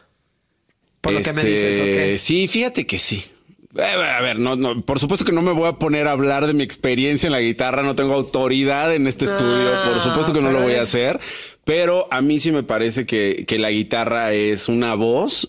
Por lo que me
Este,
dices, ¿ok?
Sí, fíjate que sí. Eh, A ver, no, no, por supuesto que no me voy a poner a hablar de mi experiencia en la guitarra, no tengo autoridad en este estudio, por supuesto que no lo voy a hacer, pero a mí sí me parece que, que la guitarra es una voz,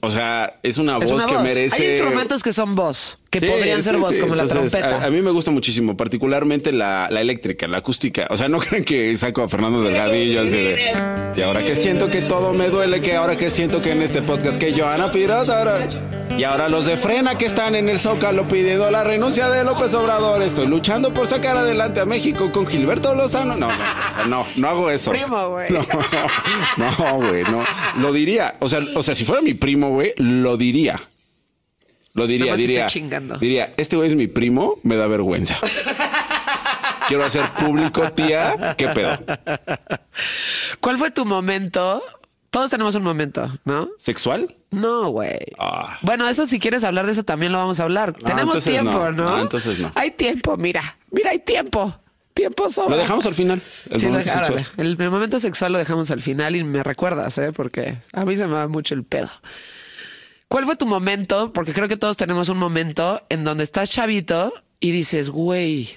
o sea, es una
Es
voz
una
que
voz.
merece...
Hay instrumentos que son voz, que
Sí,
podrían ser
sí,
voz,
sí.
como la trompeta.
A, a mí me gusta muchísimo, particularmente la, la eléctrica, la acústica. O sea, no crean que saco a Fernando Delgadillo así de. Y ahora que siento que todo me duele, que ahora que siento que en este podcast que Joana Pirata ahora. Y ahora los de frena que están en el Zócalo pidiendo la renuncia de López Obrador. Estoy luchando por sacar adelante a México con Gilberto Lozano. No, no, o sea, no, no hago eso.
Primo, güey.
No, no, güey, no. Lo diría. O sea, o sea, si fuera mi primo, güey, lo diría. Lo diría, diría.
chingando.
Diría, este güey es mi primo, me da vergüenza. Quiero hacer público, tía, qué pedo.
¿Cuál fue tu momento? Todos tenemos un momento, ¿no?
¿Sexual?
No, güey.
Ah.
Bueno, eso si quieres hablar de eso también lo vamos a hablar. Tenemos tiempo,
no.
¿no?
No, entonces no.
Hay tiempo, mira. Mira, hay tiempo. Tiempo sobra.
Lo dejamos al final. El
Sí,
momento sexual.
el, el momento sexual lo dejamos al final y me recuerdas, ¿eh? Porque a mí se me va mucho el pedo. ¿Cuál fue tu momento? Porque creo que todos tenemos un momento en donde estás chavito y dices, güey,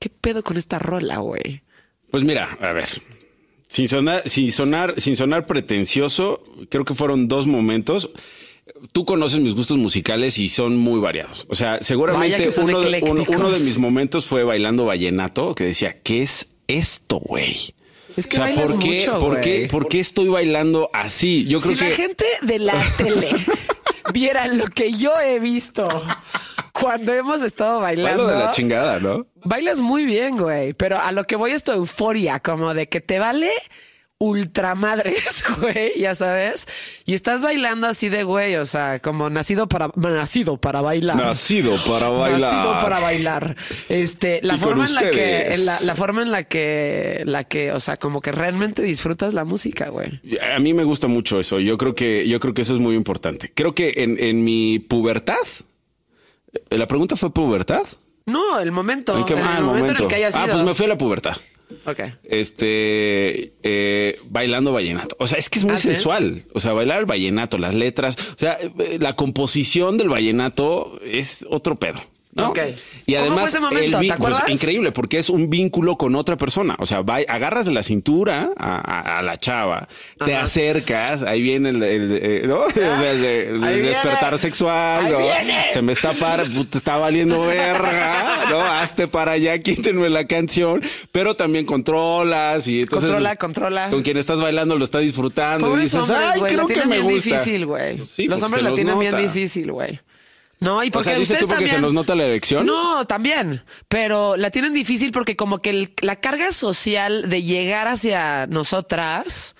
¿qué pedo con esta rola, güey?
Pues mira, a ver. Sin sonar, sin sonar, sin sonar pretencioso, creo que fueron dos momentos. tú conoces mis gustos musicales y son muy variados. O sea, seguramente uno de, uno-
eclécticos.
uno de mis momentos fue bailando vallenato, que decía, ¿qué es esto, güey?
Es que bailas
¿por qué,
mucho,
¿por, qué. ¿por qué estoy bailando así? Yo creo
si
que
la gente de la tele viera lo que yo he visto cuando hemos estado bailando.
bailo de la chingada, ¿no?
Bailas muy bien, güey, pero a lo que voy es tu euforia, como de que te vale ultramadres, güey, ya sabes, y estás bailando así de güey, o sea, como nacido para nacido para bailar.
Nacido para bailar.
Nacido para bailar. Este, la
Y
forma en la que, en la, la forma en la que, la que, o sea, como que realmente disfrutas la música, güey.
A mí me gusta mucho eso. Yo creo que, yo creo que eso es muy importante. Creo que en, en mi pubertad, eh, la pregunta fue pubertad.
No, el momento,
¿En qué-
en
ah,
el momento, en el que hayas
Ah, pues me fui a la pubertad.
Ok.
Este eh, bailando vallenato. O sea, es que es muy
¿Ah, sí?
sensual. O sea, bailar el vallenato, las letras, o sea, eh, la composición del vallenato es otro pedo. ¿No? Y
¿Cómo
además,
fue ese momento?
el
¿Te
pues, increíble, porque es un vínculo con otra persona. O sea, vai- agarras de la cintura a, a- a la chava, te acercas, ahí viene el, el- ¿no? O sea, el, de- el
Ahí viene.
despertar sexual, ¿no? Se me está para, te está valiendo verga, ¿no? Hazte para allá, quítenme la canción, pero también controlas y entonces
Controla, controla.
con quien estás bailando lo está disfrutando y
Pobres
dices,
hombres,
ay,
güey,
creo
la
que me
bien
gusta.
difícil, güey.
Sí,
los hombres la tienen bien difícil, güey. No, y
O
porque
sea, dices
ustedes
tú porque se
también-
nos nota la erección.
No, también. Pero la tienen difícil porque como que el- la carga social de llegar hacia nosotras.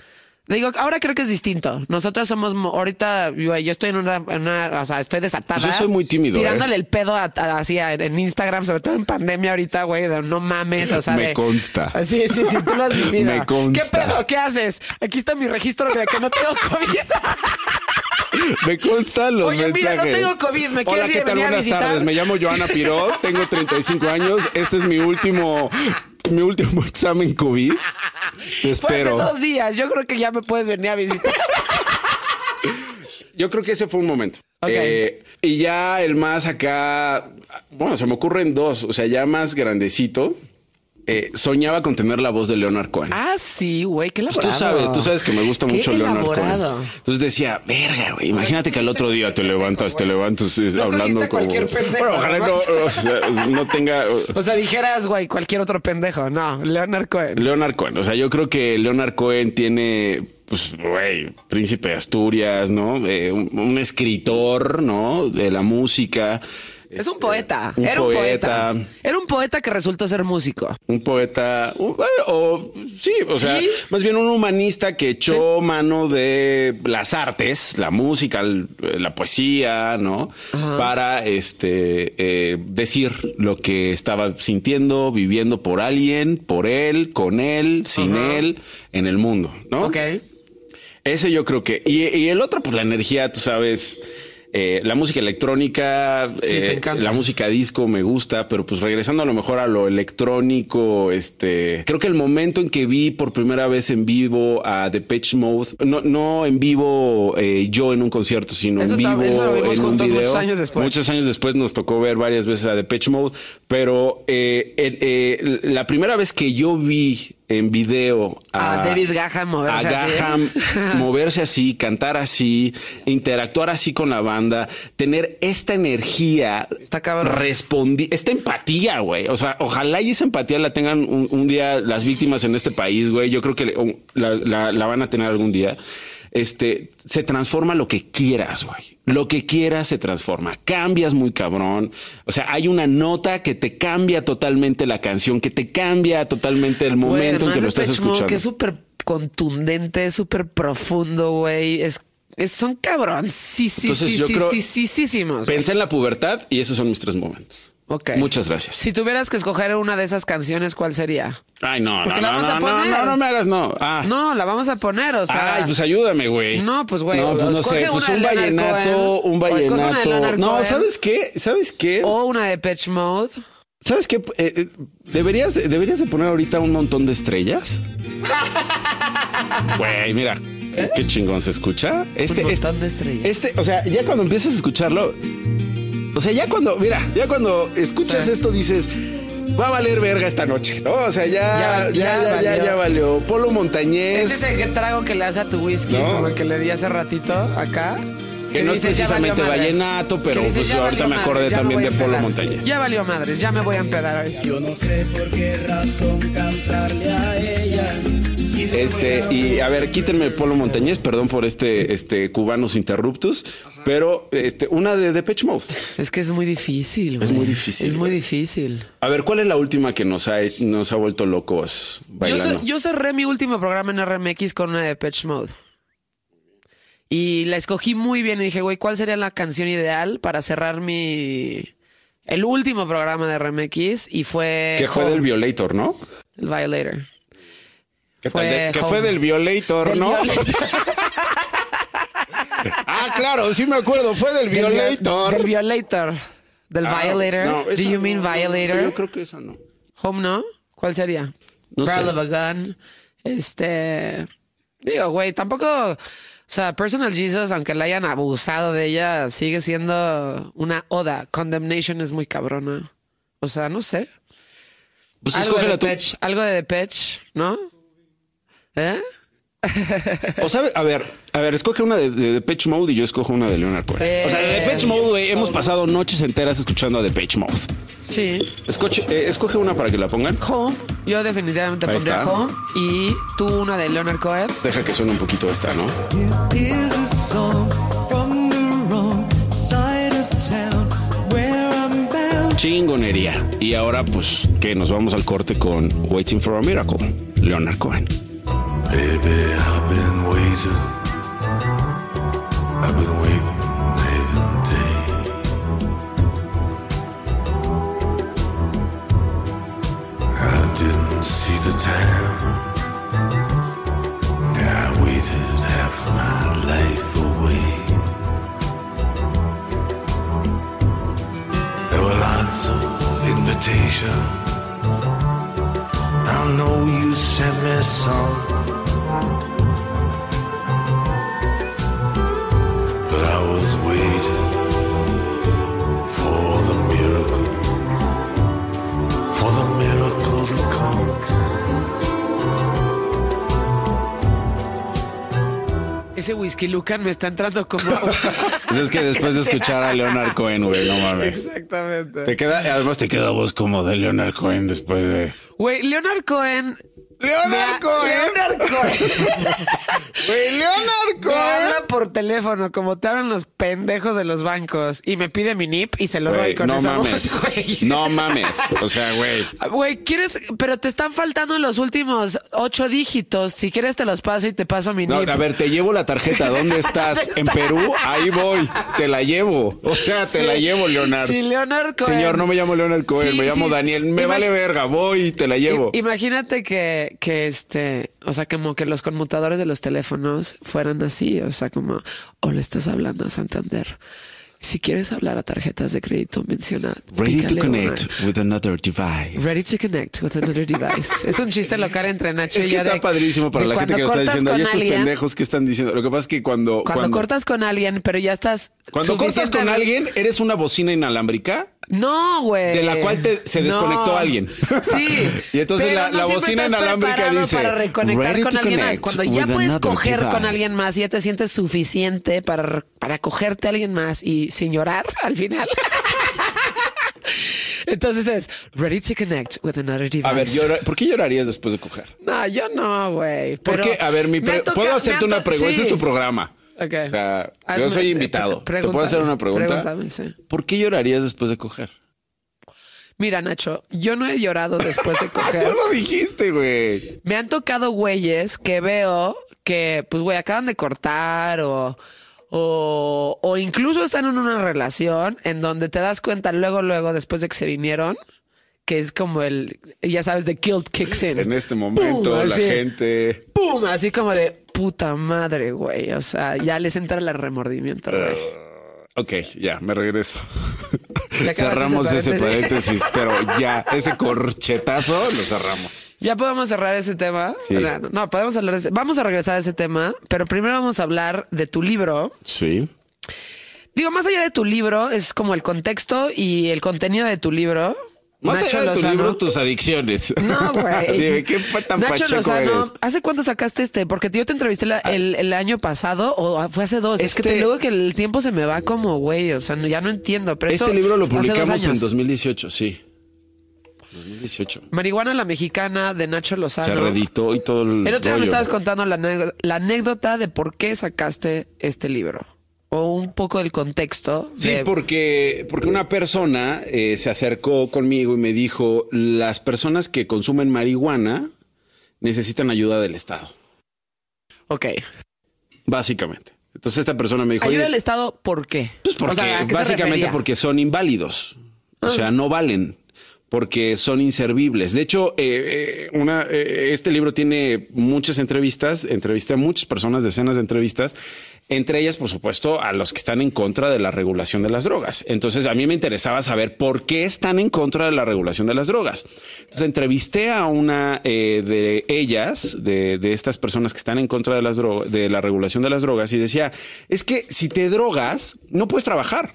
Digo, ahora creo que es distinto. Nosotras somos mo- ahorita, yo estoy en una, en una- o sea, estoy desatada.
Pues yo soy muy tímido,
Tirándole
¿eh?
el pedo a- a- así a- en Instagram, sobre todo en pandemia ahorita, güey, de no mames, o sea,
Me
de-
consta.
Sí, sí, sí, tú lo has vivido.
Me consta.
¿Qué pedo? ¿Qué haces? Aquí está mi registro de que no tengo COVID.
Me constan los
Oye, mira, no
mensajes.
tengo COVID, ¿me
Hola, ¿qué tal? Buenas
visitar?
tardes. Me llamo Joana Pirot, tengo 35 años. Este es mi último, mi último examen COVID. Te
Fue hace
espero.
dos días. Yo creo que ya me puedes venir a visitar.
Yo creo que ese fue un momento. Eh, y ya el más acá, bueno, se me ocurren dos, o sea, ya más grandecito. Eh, soñaba con tener la voz de Leonard Cohen.
Ah, sí, güey, qué
Pues
elaborado.
tú sabes, tú sabes que me gusta mucho Leonard
elaborado.
Cohen. Entonces decía, verga, güey, imagínate que al otro día te levantas, te levantas eh,
No
hablando como...
cualquier pendejo,
Bueno, ojalá
¿no?
no, o sea, no tenga...
O sea, dijeras, güey, cualquier otro pendejo. No, Leonard Cohen.
Leonard Cohen, o sea, yo creo que Leonard Cohen tiene, pues, güey, príncipe de Asturias, ¿no? Eh, un, un escritor, ¿no? De la música.
Es un poeta.
un
Era un poeta.
poeta.
Era un poeta que resultó ser músico.
Un poeta, o sí, o sea,
Sí.
más bien un humanista que echó mano de las artes, la música, el- la poesía, ¿no? Para este eh, decir lo que estaba sintiendo, viviendo por alguien, por él, con él, sin él, en el mundo, ¿no?
Ok.
Ese yo creo que. Y, y el otro, pues la energía, tú sabes. Eh, la música electrónica,
Sí, te
eh,
encanta.
la música disco me gusta, pero pues regresando a lo mejor a lo electrónico, este, creo que el momento en que vi por primera vez en vivo a Depeche Mode, no, no en vivo eh, yo en un concierto, sino
Eso
en
está-
vivo
eso lo vimos
en un
juntos
video.
muchos años después.
Muchos años después nos tocó ver varias veces a Depeche Mode, pero eh, eh, eh, la primera vez que yo vi en video
A David Gaham moverse
a
así.
Gaham moverse así, cantar así, interactuar así con la banda, tener esta energía,
Está
esta empatía, güey. O sea, ojalá y esa empatía la tengan un, un día las víctimas en este país, güey. Yo creo que le- la, la- la van a tener algún día. Este se transforma lo que quieras, güey. Lo que quieras se transforma. Cambias muy cabrón. O sea, hay una nota que te cambia totalmente la canción, que te cambia totalmente el momento en que lo estás
Mode,
escuchando.
Que es súper contundente, súper profundo, güey. Es, son cabrón. Sí, sí,
Entonces,
sí,
yo
sí,
creo-
sí, sí, sí, sí, güey.
Pensé en la pubertad y esos son mis tres momentos.
Ok.
Muchas gracias.
Si tuvieras que escoger una de esas canciones, ¿cuál sería?
Ay, no, no,
Porque
no,
la vamos
no,
a
no,
poner.
no, no me hagas, no. Ah.
No, la vamos a poner, o sea.
Ay, pues ayúdame, güey.
No, pues, güey,
No, pues no sé, pues un vallenato, un vallenato. No. ¿sabes qué? ¿Sabes qué?
O una de Pitch Mode.
¿Sabes qué? Eh, eh, deberías, de- deberías de poner ahorita un montón de estrellas. Güey, mira, qué, qué chingón se escucha. Este,
Un
este,
montón de estrellas.
este, o sea, ya cuando empiezas a escucharlo, o sea, ya cuando, mira, ya cuando escuchas
Sí.
esto dices, va a valer verga esta noche, ¿no? O sea,
Ya-
ya, ya,
ya
ya, ya,
valió.
ya valió. Polo Montañés.
Ese es el que trago que le hace a tu whisky,
No.
como el que le di hace ratito acá.
Que no es
dices, "Ya valió
precisamente
madres".
vallenato, pero
Que dices,
pues
"Ya
ahorita
valió
me acordé
madres, ya
también
voy a
de Polo
empedar".
Montañez.
Ya valió madres, ya me voy a empedar ahorita.
Este, y a ver, quítenme el Polo Montañez, perdón por este, este cubanos interruptus, pero este, una de Depeche Mode.
Es que es muy difícil.
Es
güey.
muy difícil,
Es muy difícil.
A ver, ¿cuál es la última que nos ha, nos ha vuelto locos
Yo,
bailando?
yo cerré mi último programa en RMX con una de Pitch Mode. Y la escogí muy bien y dije, güey, ¿cuál sería la canción ideal para cerrar mi... El último programa de RMX y fue...
que fue
Home,
del Violator, ¿no?
el Violator.
¿Qué
Fue
tal que fue del Violator,
Del
¿no?
Violator.
ah, claro, sí me acuerdo, fue del
Del
Violator.
Del Violator. Del
Ah,
Violator.
no,
Do you
no,
mean
no,
Violator?
Yo creo que esa no.
Home, ¿no? ¿Cuál sería?
No
of a Gun. Este. Digo, güey, tampoco. O sea, Personal Jesus, aunque la hayan abusado de ella, sigue siendo una oda. Condemnation es muy cabrona. O sea, no sé.
Pues
algo, de. Depeche, algo de Depeche, ¿no? ¿Eh?
O sabe, a ver, a ver, escoge una de, de Depeche Mode y yo escojo una de Leonard Cohen.
Eh.
O sea, de Depeche Mode, güey, hemos pasado noches enteras escuchando a Depeche Mode.
Sí.
Escoche, eh, escoge una para que la pongan.
Home. Yo definitivamente
Ahí
pondría
está.
Home. Y tú una de Leonard Cohen.
Deja que suene un poquito esta, ¿no? Chingonería. Y ahora, pues, que nos vamos al corte con Waiting for a Miracle, Leonard Cohen.
Baby, I've been waiting. I've been waiting night and day. I didn't see the time. I waited half my life away. There were lots of invitations. I know you sent me some.
Ese whisky Lucan me está entrando como.
Pues es que después de escuchar a Leonard Cohen, güey, no mames.
Exactamente.
Te queda, además te queda voz como de Leonard Cohen después de.
Güey, Leonard Cohen.
Leonard Cohen.
Leonard Cohen.
Güey, Leonard
Me habla por teléfono, como te hablan los pendejos de los bancos, y me pide mi NIP y se lo doy con
no
esa
mames.
voz, güey.
No mames. O sea, güey.
Güey, ¿quieres? Pero te están faltando los últimos ocho dígitos. Si quieres te los paso y te paso mi
No,
NIP.
a ver, te llevo la tarjeta. ¿Dónde estás? En Perú. Ahí voy. Te la llevo. O sea, te
Sí.
la llevo, Leonard.
Sí, Leonard Cohen.
Señor, no me llamo Leonard Cohen,
Sí,
me llamo
sí,
Daniel.
sí.
Me vale verga, voy y te la llevo.
I- Imagínate que, que este, o sea, como que los conmutadores de los teléfonos fueran así, o sea, como, o le estás hablando a Santander. Si quieres hablar a tarjetas de crédito, menciona.
Ready to connect
una.
with another device.
Ready to connect with another device. es un chiste local entre Nacho
Es
y
que
yo
está
de-
padrísimo para la gente que lo
cuando
está diciendo. Y estos
alguien-
pendejos que están diciendo. Lo que pasa es que cuando.
Cuando, cortas con alguien, pero ya estás.
Cuando cortas con alguien, eres una bocina inalámbrica
No, güey.
de la cual te- se
No.
desconectó alguien.
Sí.
Y entonces la-
no
la bocina inalámbrica dice,
Para reconectar
"Ready
con alguien más. Cuando ya puedes coger con
device".
alguien más, ya te sientes suficiente para, para cogerte a alguien más y sin llorar al final. Entonces es ready to connect with another device.
A ver, llora- ¿por qué llorarías después de coger?
No, yo no, güey.
¿Por
pero
qué? A ver, mi pre-
toca-
puedo hacerte
ha
una pregunta. Este es
sí.
tu programa.
Ok.
O sea, yo
Hazme-
soy
eh,
invitado. ¿Te puedo hacer una pregunta?
Sí.
¿Por qué llorarías después de coger?
Mira, Nacho, yo no he llorado después de coger.
lo dijiste, güey.
Me han tocado güeyes que veo que, pues, güey, acaban de cortar o, o, o incluso están en una relación en donde te das cuenta luego, luego, después de que se vinieron, que es como el, ya sabes, the guilt kicks in.
En este momento,
Pum,
la
así.
gente.
¡Pum! Así como de puta madre, güey. O sea, ya les entra el remordimiento, güey.
Ok, ya, me regreso. Cerramos
ese
ese
paréntesis.
pero ya, ese corchetazo lo cerramos.
Ya podemos cerrar ese tema.
Sí.
No, podemos hablar de ese. Vamos a regresar a ese tema, pero primero vamos a hablar de tu libro.
Sí.
Digo, más allá de tu libro, es como el contexto y el contenido de tu libro.
Más
Nacho
allá de tu
Lozano.
libro, tus adicciones.
No, güey.
¿qué tan
Nacho
pacheco
Lozano,
eres?
¿hace cuánto sacaste este? Porque yo te entrevisté la- el, el año pasado o fue hace dos. Es que
Este-
te luego que el tiempo se me va como, güey, o sea, ya no entiendo. Pero
Este
esto
libro lo publicamos en
años.
2018, sí. 2018.
Marihuana la mexicana de Nacho
Se
Lozano.
reeditó y todo el
El otro día me estabas contando la anécdota de por qué sacaste este libro. O un poco del contexto.
Sí,
de-
porque, porque una persona eh, se acercó conmigo y me dijo, las personas que consumen marihuana necesitan ayuda del Estado,
Ok.
básicamente. Entonces esta persona me dijo,
Ayuda
"Oye,
al Estado, ¿por qué?
Pues porque
O sea, ¿a qué se
básicamente porque son inválidos. O
Ah.
sea, no valen. Porque son inservibles. De hecho, eh, eh, una, eh, este libro tiene muchas entrevistas. Entrevisté a muchas personas, decenas de entrevistas. Entre ellas, por supuesto, a los que están en contra de la regulación de las drogas. Entonces, a mí me interesaba saber por qué están en contra de la regulación de las drogas. Entonces, entrevisté a una eh, de ellas, de, de estas personas que están en contra de, las de la regulación de las drogas, y decía, es que si te drogas, no puedes trabajar.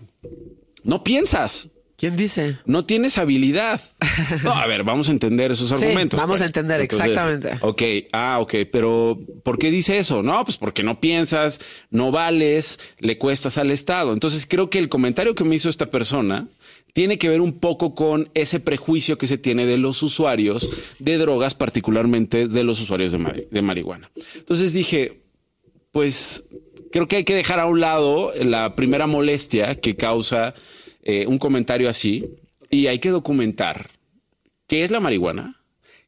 No piensas.
¿Quién dice?
No tienes habilidad. No, a ver, vamos a entender esos
Sí,
argumentos.
vamos
pues.
a entender, exactamente.
Ok, ah, ok, pero ¿por qué dice eso? No, pues porque no piensas, no vales, le cuestas al Estado. Entonces creo que el comentario que me hizo esta persona tiene que ver un poco con ese prejuicio que se tiene de los usuarios de drogas, particularmente de los usuarios de, mari- de marihuana. Entonces dije, pues creo que hay que dejar a un lado la primera molestia que causa eh, un comentario así y hay que documentar qué es la marihuana,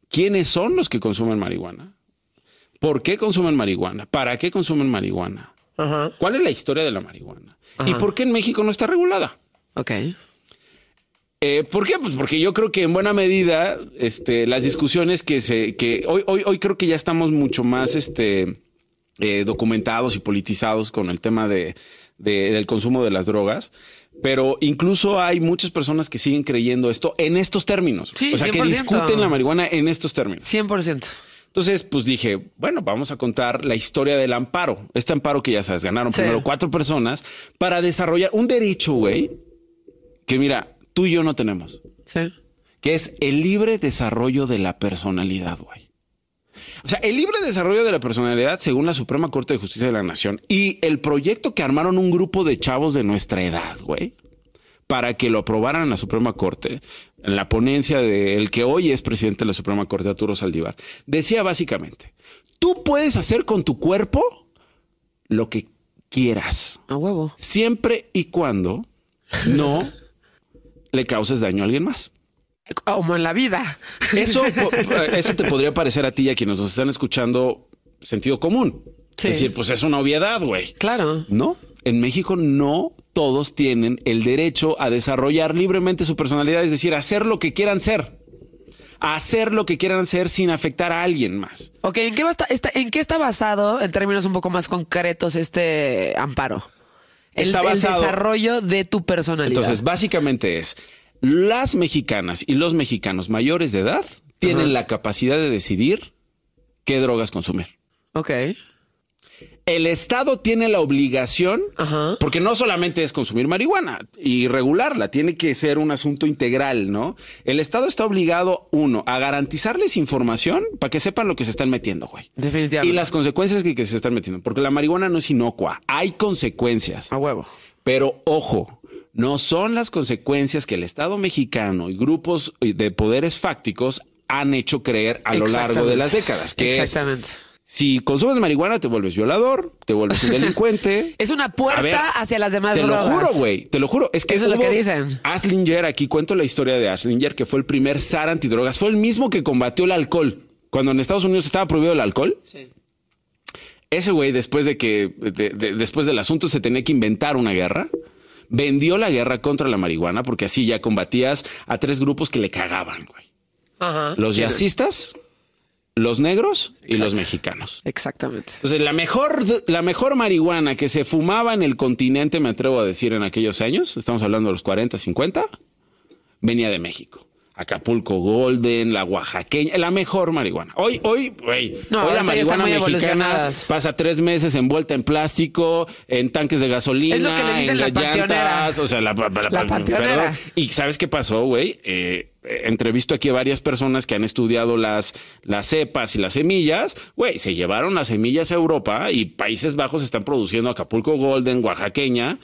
quiénes son los que consumen marihuana, por qué consumen marihuana, para qué consumen marihuana,
Ajá.
cuál es la historia de la marihuana y por qué en México no está regulada.
Ok.
Eh, ¿Por qué? Pues porque yo creo que en buena medida este, las discusiones que se que hoy, hoy, hoy creo que ya estamos mucho más este, eh, documentados y politizados con el tema de, de- del consumo de las drogas. Pero incluso hay muchas personas que siguen creyendo esto en estos términos.
Sí,
o sea, que
100%.
discuten la marihuana en estos términos.
100%.
Entonces, pues dije, bueno, vamos a contar la historia del amparo. Este amparo que ya sabes, ganaron
Sí.
primero cuatro personas para desarrollar un derecho, güey, que mira, tú y yo no tenemos,
Sí.
que es el libre desarrollo de la personalidad, güey. O sea, el libre desarrollo de la personalidad según la Suprema Corte de Justicia de la Nación y el proyecto que armaron un grupo de chavos de nuestra edad, güey, para que lo aprobaran en la Suprema Corte, en la ponencia del que hoy es presidente de la Suprema Corte, Arturo Saldívar, decía básicamente, tú puedes hacer con tu cuerpo lo que quieras,
A huevo.
siempre y cuando no le causes daño a alguien más.
Como en la vida.
Eso, po- eso te podría parecer a ti y a quienes nos están escuchando sentido común.
Sí.
Es decir, pues es una obviedad, güey.
Claro.
No, en México no todos tienen el derecho a desarrollar libremente su personalidad, es decir, hacer lo que quieran ser. Hacer lo que quieran ser sin afectar a alguien más.
Ok, ¿en qué, va- está, ¿en qué está basado, en términos un poco más concretos, este amparo? El,
Está
el
basado-
desarrollo de tu personalidad.
Entonces, básicamente es, las mexicanas y los mexicanos mayores de edad tienen
Ajá.
la capacidad de decidir qué drogas consumir.
ok.
El Estado tiene la obligación,
Ajá.
porque no solamente es consumir marihuana y regularla, tiene que ser un asunto integral, ¿no? El Estado está obligado, uno, a garantizarles información para que sepan lo que se están metiendo, güey.
Definitivamente.
Y las consecuencias que, que se están metiendo, porque la marihuana no es inocua, hay consecuencias.
A huevo.
Pero ojo, no son las consecuencias que el Estado mexicano y grupos de poderes fácticos han hecho creer a lo largo de las décadas, que es
Exactamente.
si consumes marihuana, te vuelves violador, te vuelves un delincuente.
Es una puerta
ver,
hacia las demás
Te
drogas.
lo juro, güey. Te lo juro. Es que
Eso es lo que dicen.
Aslinger, aquí cuento la historia de Aslinger, que fue el primer zar antidrogas. Fue el mismo que combatió el alcohol. Cuando en Estados Unidos estaba prohibido el alcohol.
Sí.
Ese güey, después de que, de- de- después del asunto, se tenía que inventar una guerra. Vendió la guerra contra la marihuana porque así ya combatías a tres grupos que le cagaban, güey.
Ajá.
Los
Sí.
jazzistas, los negros y los mexicanos.
Exactamente.
Entonces, la mejor, la mejor marihuana que se fumaba en el continente, me atrevo a decir, en aquellos años, estamos hablando de los 40, 50, venía de México. Acapulco Golden, la oaxaqueña, la mejor marihuana. Hoy, hoy, güey,
No,
hoy la marihuana mexicana pasa tres meses envuelta en plástico, en tanques de gasolina,
Es lo que le dicen
en
la
las llantas, o sea, la, la- la-. Y ¿sabes qué pasó, güey? Eh, entrevisto aquí a varias personas que han estudiado las, las cepas y las semillas. Güey, se llevaron las semillas a Europa y Países Bajos están produciendo Acapulco Golden, oaxaqueña,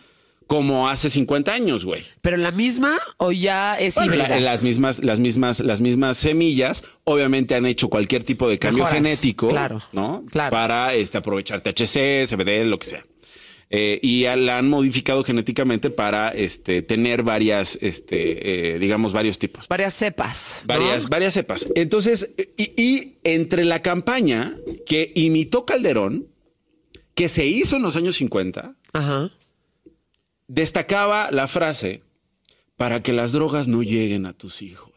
como hace 50 años, güey.
¿Pero la misma o ya es
Bueno, la- las mismas, las mismas, las mismas semillas, obviamente han hecho cualquier tipo de cambio
Mejoras,
genético,
claro,
¿no?
claro.
Para este, aprovechar THC, CBD, lo que sea. Eh, y ya la han modificado genéticamente para este, tener varias, este, eh, digamos, varios tipos.
Varias cepas. ¿no?
Varias, varias cepas. Entonces, y, y entre la campaña que imitó Calderón, que se hizo en los años 50,
Ajá.
Destacaba la frase para que las drogas no lleguen a tus hijos.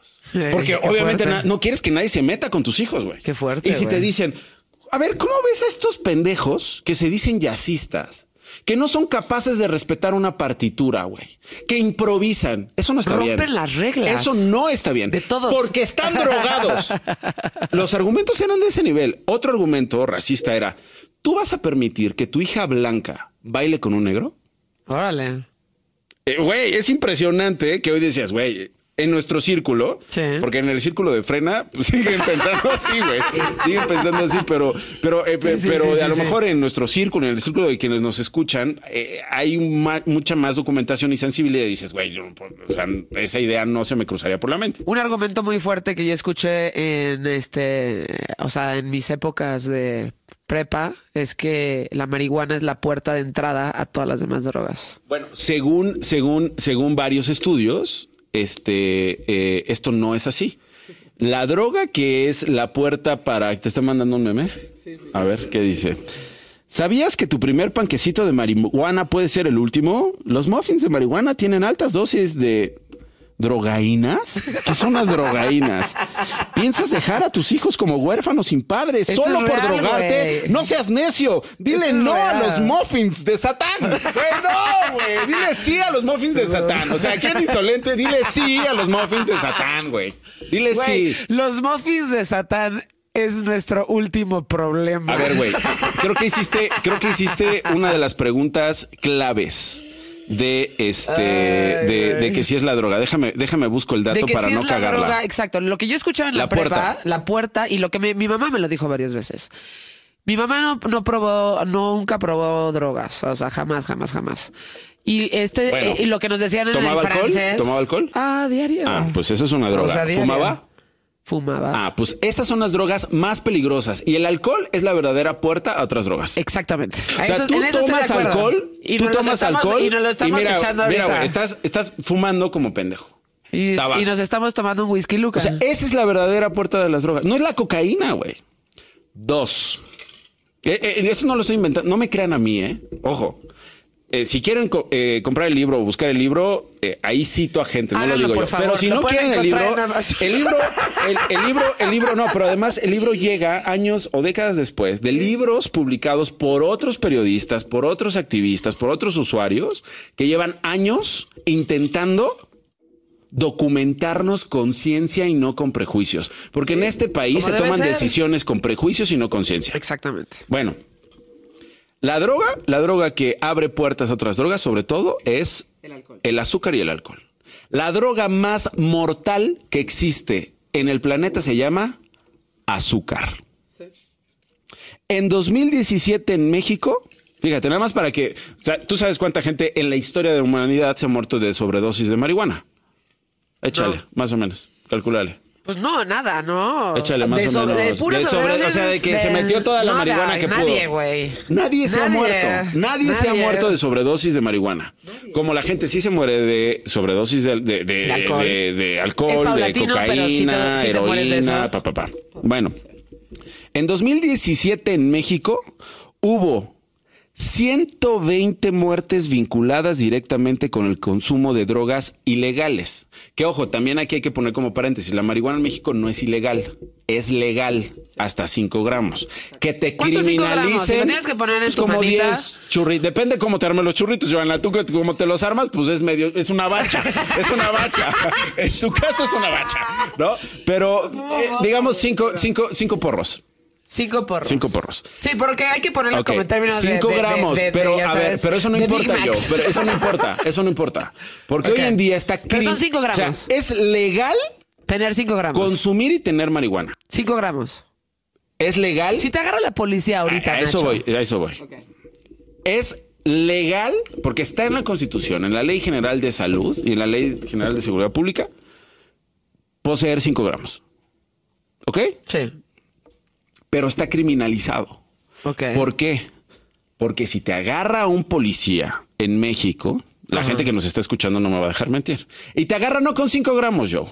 Porque
Qué
obviamente na- no quieres que nadie se meta con tus hijos, güey.
Qué fuerte,
Y si te dicen, a ver, ¿cómo ves a estos pendejos que se dicen jazzistas? Que no son capaces de respetar una partitura, güey. Que improvisan. Eso no está bien.
Rompen las reglas.
Eso no está bien.
De todos.
Porque están drogados. Los argumentos eran de ese nivel. Otro argumento racista era, ¿tú vas a permitir que tu hija blanca baile con un negro?
Órale.
Eh, Güey, es impresionante que hoy decías, güey, en nuestro círculo,
Sí.
porque en el círculo de frena pues, siguen pensando así, güey. Siguen pensando así, pero, pero, eh,
sí,
pero
sí,
a
sí,
lo
sí.
mejor en nuestro círculo, en el círculo de quienes nos escuchan, eh, hay ma- mucha más documentación y sensibilidad. Y dices, güey, yo, pues, o sea, esa idea no se me cruzaría por la mente.
Un argumento muy fuerte que yo escuché en este, o sea, en mis épocas de prepa es que la marihuana es la puerta de entrada a todas las demás drogas.
Bueno, según, según, según varios estudios, este, eh, esto no es así. La droga que es la puerta para. ¿Te está mandando un meme? A ver, ¿qué dice? ¿Sabías que tu primer panquecito de marihuana puede ser el último? Los muffins de marihuana tienen altas dosis de drogaínas. ¿Qué son las drogaínas? ¿Piensas dejar a tus hijos como huérfanos sin padres
Esto
solo por
real,
drogarte? No seas necio. Dile
Esto
no a los muffins de Satán. Güey, no, güey. Dile sí a los muffins de Satán. O sea, ¿quién insolente? Dile sí a los muffins de Satán, güey. Dile sí.
los muffins de Satán es nuestro último problema.
A ver, güey. Creo que hiciste, creo que hiciste una de las preguntas claves de este, de, de que si es la droga. Déjame, déjame busco el
de
dato
que
para
sí
no
es la
cagarla.
droga, exacto. Lo que yo escuchaba en la,
La
prepa,
puerta.
la puerta, y lo que me- mi mamá me lo dijo varias veces. Mi mamá no, no probó, nunca probó drogas, o sea, jamás, jamás, jamás. Y este,
Bueno.
eh, y lo que nos decían en
¿Tomaba
el
alcohol? ¿Tomaba alcohol?
Ah, diario.
Ah, pues eso es una droga.
O sea, diario.
¿Fumaba?
Fumaba.
Ah, pues esas son las drogas más peligrosas. Y el alcohol es la verdadera puerta a otras drogas.
Exactamente.
O sea, tú tomas alcohol,
y
tú tomas
estamos-
alcohol
y nos lo estamos
mira,
echando
mira, güey, estás, estás fumando como pendejo.
y, y nos estamos tomando un whisky Luca.
O sea, esa es la verdadera puerta de las drogas. No es la cocaína, güey. Dos. Eh, eh, eso no lo estoy inventando. No me crean a mí, ¿eh? Ojo. Eh, si quieren co- eh, comprar el libro o buscar el libro, eh, ahí cito a gente, no
Háganlo,
lo digo
por
yo.
favor.
Pero si no quieren el libro, el libro, el, el libro, el libro, no, pero además el libro llega años o décadas después de libros publicados por otros periodistas, por otros activistas, por otros usuarios que llevan años intentando documentarnos con ciencia y no con prejuicios. Porque en este país
Como
se toman
ser.
decisiones con prejuicios y no con ciencia.
Exactamente.
Bueno, la droga, la droga que abre puertas a otras drogas, sobre todo, es el, azúcar y el alcohol. La droga más mortal que existe en el planeta se llama azúcar. En 2017 en México, fíjate, nada más para que, o sea, tú sabes cuánta gente en la historia de la humanidad se ha muerto de sobredosis de marihuana. Échale,
No.
más o menos, calculale.
Pues no, nada, no.
Échale más
De
o
sobre-
menos.
De
De sobre- o sea, de que se metió toda la
nada,
marihuana que pudo.
Nadie, güey.
Nadie se ha
Nadie.
muerto. Nadie, se ha
Nadie.
muerto de sobredosis de marihuana. Como la gente sí se muere de sobredosis de, de,
alcohol.
de- alcohol, cocaína,
te eso.
heroína, pa, pa, pa. Bueno, en 2017 en México hubo 120 muertes vinculadas directamente con el consumo de drogas ilegales. Que ojo, también aquí hay que poner como paréntesis, la marihuana en México no es ilegal. es legal hasta 5 gramos. Que te criminalicen.
Si tienes que poner en
pues como
manita.
10 churritos. Depende cómo te armen los churritos, Joana. Tú como te los armas, pues es medio, es una bacha. es una bacha. en tu caso es una bacha, ¿no? Pero eh, digamos cinco, cinco, cinco porros.
Cinco porros.
Cinco porros.
Sí, porque hay que ponerlo
Ok,
como en términos de-
cinco
de- de-
gramos,
de- de,
pero a ver, pero eso no importa yo, pero eso no importa, eso no importa, porque hoy en día está
Pero son cinco
o sea,
gramos.
es legal
Tener cinco gramos.
consumir y tener marihuana.
Cinco gramos.
Es legal.
Si te agarra la policía ahorita,
a eso
Nacho.
voy, a eso voy. Es legal porque está en la Constitución, en la Ley General de Salud y en la Ley General de Seguridad Pública poseer 5 gramos. ¿Ok?
Sí.
Pero está criminalizado. ¿Por qué? Porque si te agarra un policía en México, la gente que nos está escuchando no me va a dejar mentir. Y te agarra no con 5 gramos, Joe,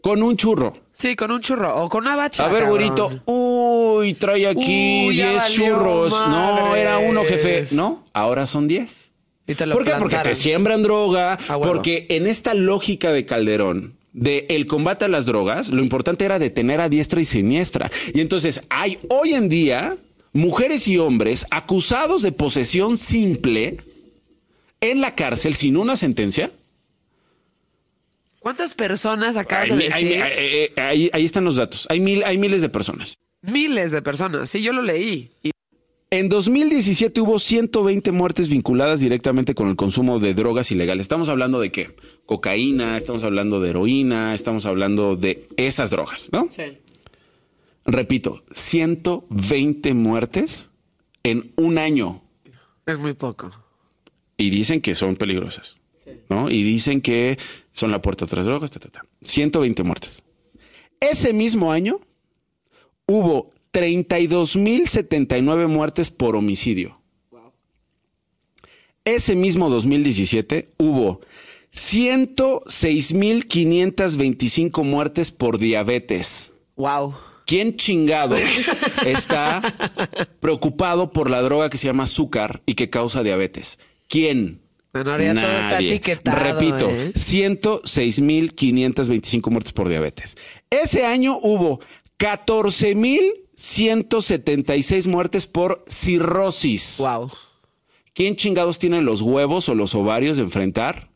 con un churro.
Sí, con un churro o con una bacha.
A ver, güerito, uy, trae aquí
Uy, ya
10
valió
churros. No, era uno, jefe. No, ahora son 10.
Y te lo
¿Por qué? Porque te siembran droga,
Ah,
porque en esta lógica de Calderón, de el combate a las drogas, lo importante era detener a diestra y siniestra. Y entonces hay hoy en día mujeres y hombres acusados de posesión simple en la cárcel sin una sentencia.
¿Cuántas personas acabas
Hay
de
hay
decir?
mi- eh, eh, ahí, ahí están los datos. Hay, mil, hay miles de personas.
Miles de personas. Sí, yo lo leí. Y
En 2017 hubo 120 muertes vinculadas directamente con el consumo de drogas ilegales. Estamos hablando de qué? Cocaína, estamos hablando de heroína, estamos hablando de esas drogas, ¿no? Repito, 120 muertes en un año.
es muy poco.
Y dicen que son peligrosas, ¿no? Y dicen que son la puerta a otras drogas, ta, ta, ta. 120 muertes. Ese mismo año hubo 32.079 muertes por homicidio. Ese mismo 2017 hubo 106.525 muertes por diabetes.
Wow.
¿Quién chingados está preocupado por la droga que se llama azúcar y que causa diabetes? ¿Quién?
Bueno, ahora ya todo está
Nadie.
etiquetado,
Repito,
¿eh?
106.525 muertes por diabetes. Ese año hubo 14.176 muertes por cirrosis.
Wow.
¿Quién chingados tiene los huevos o los ovarios de enfrentar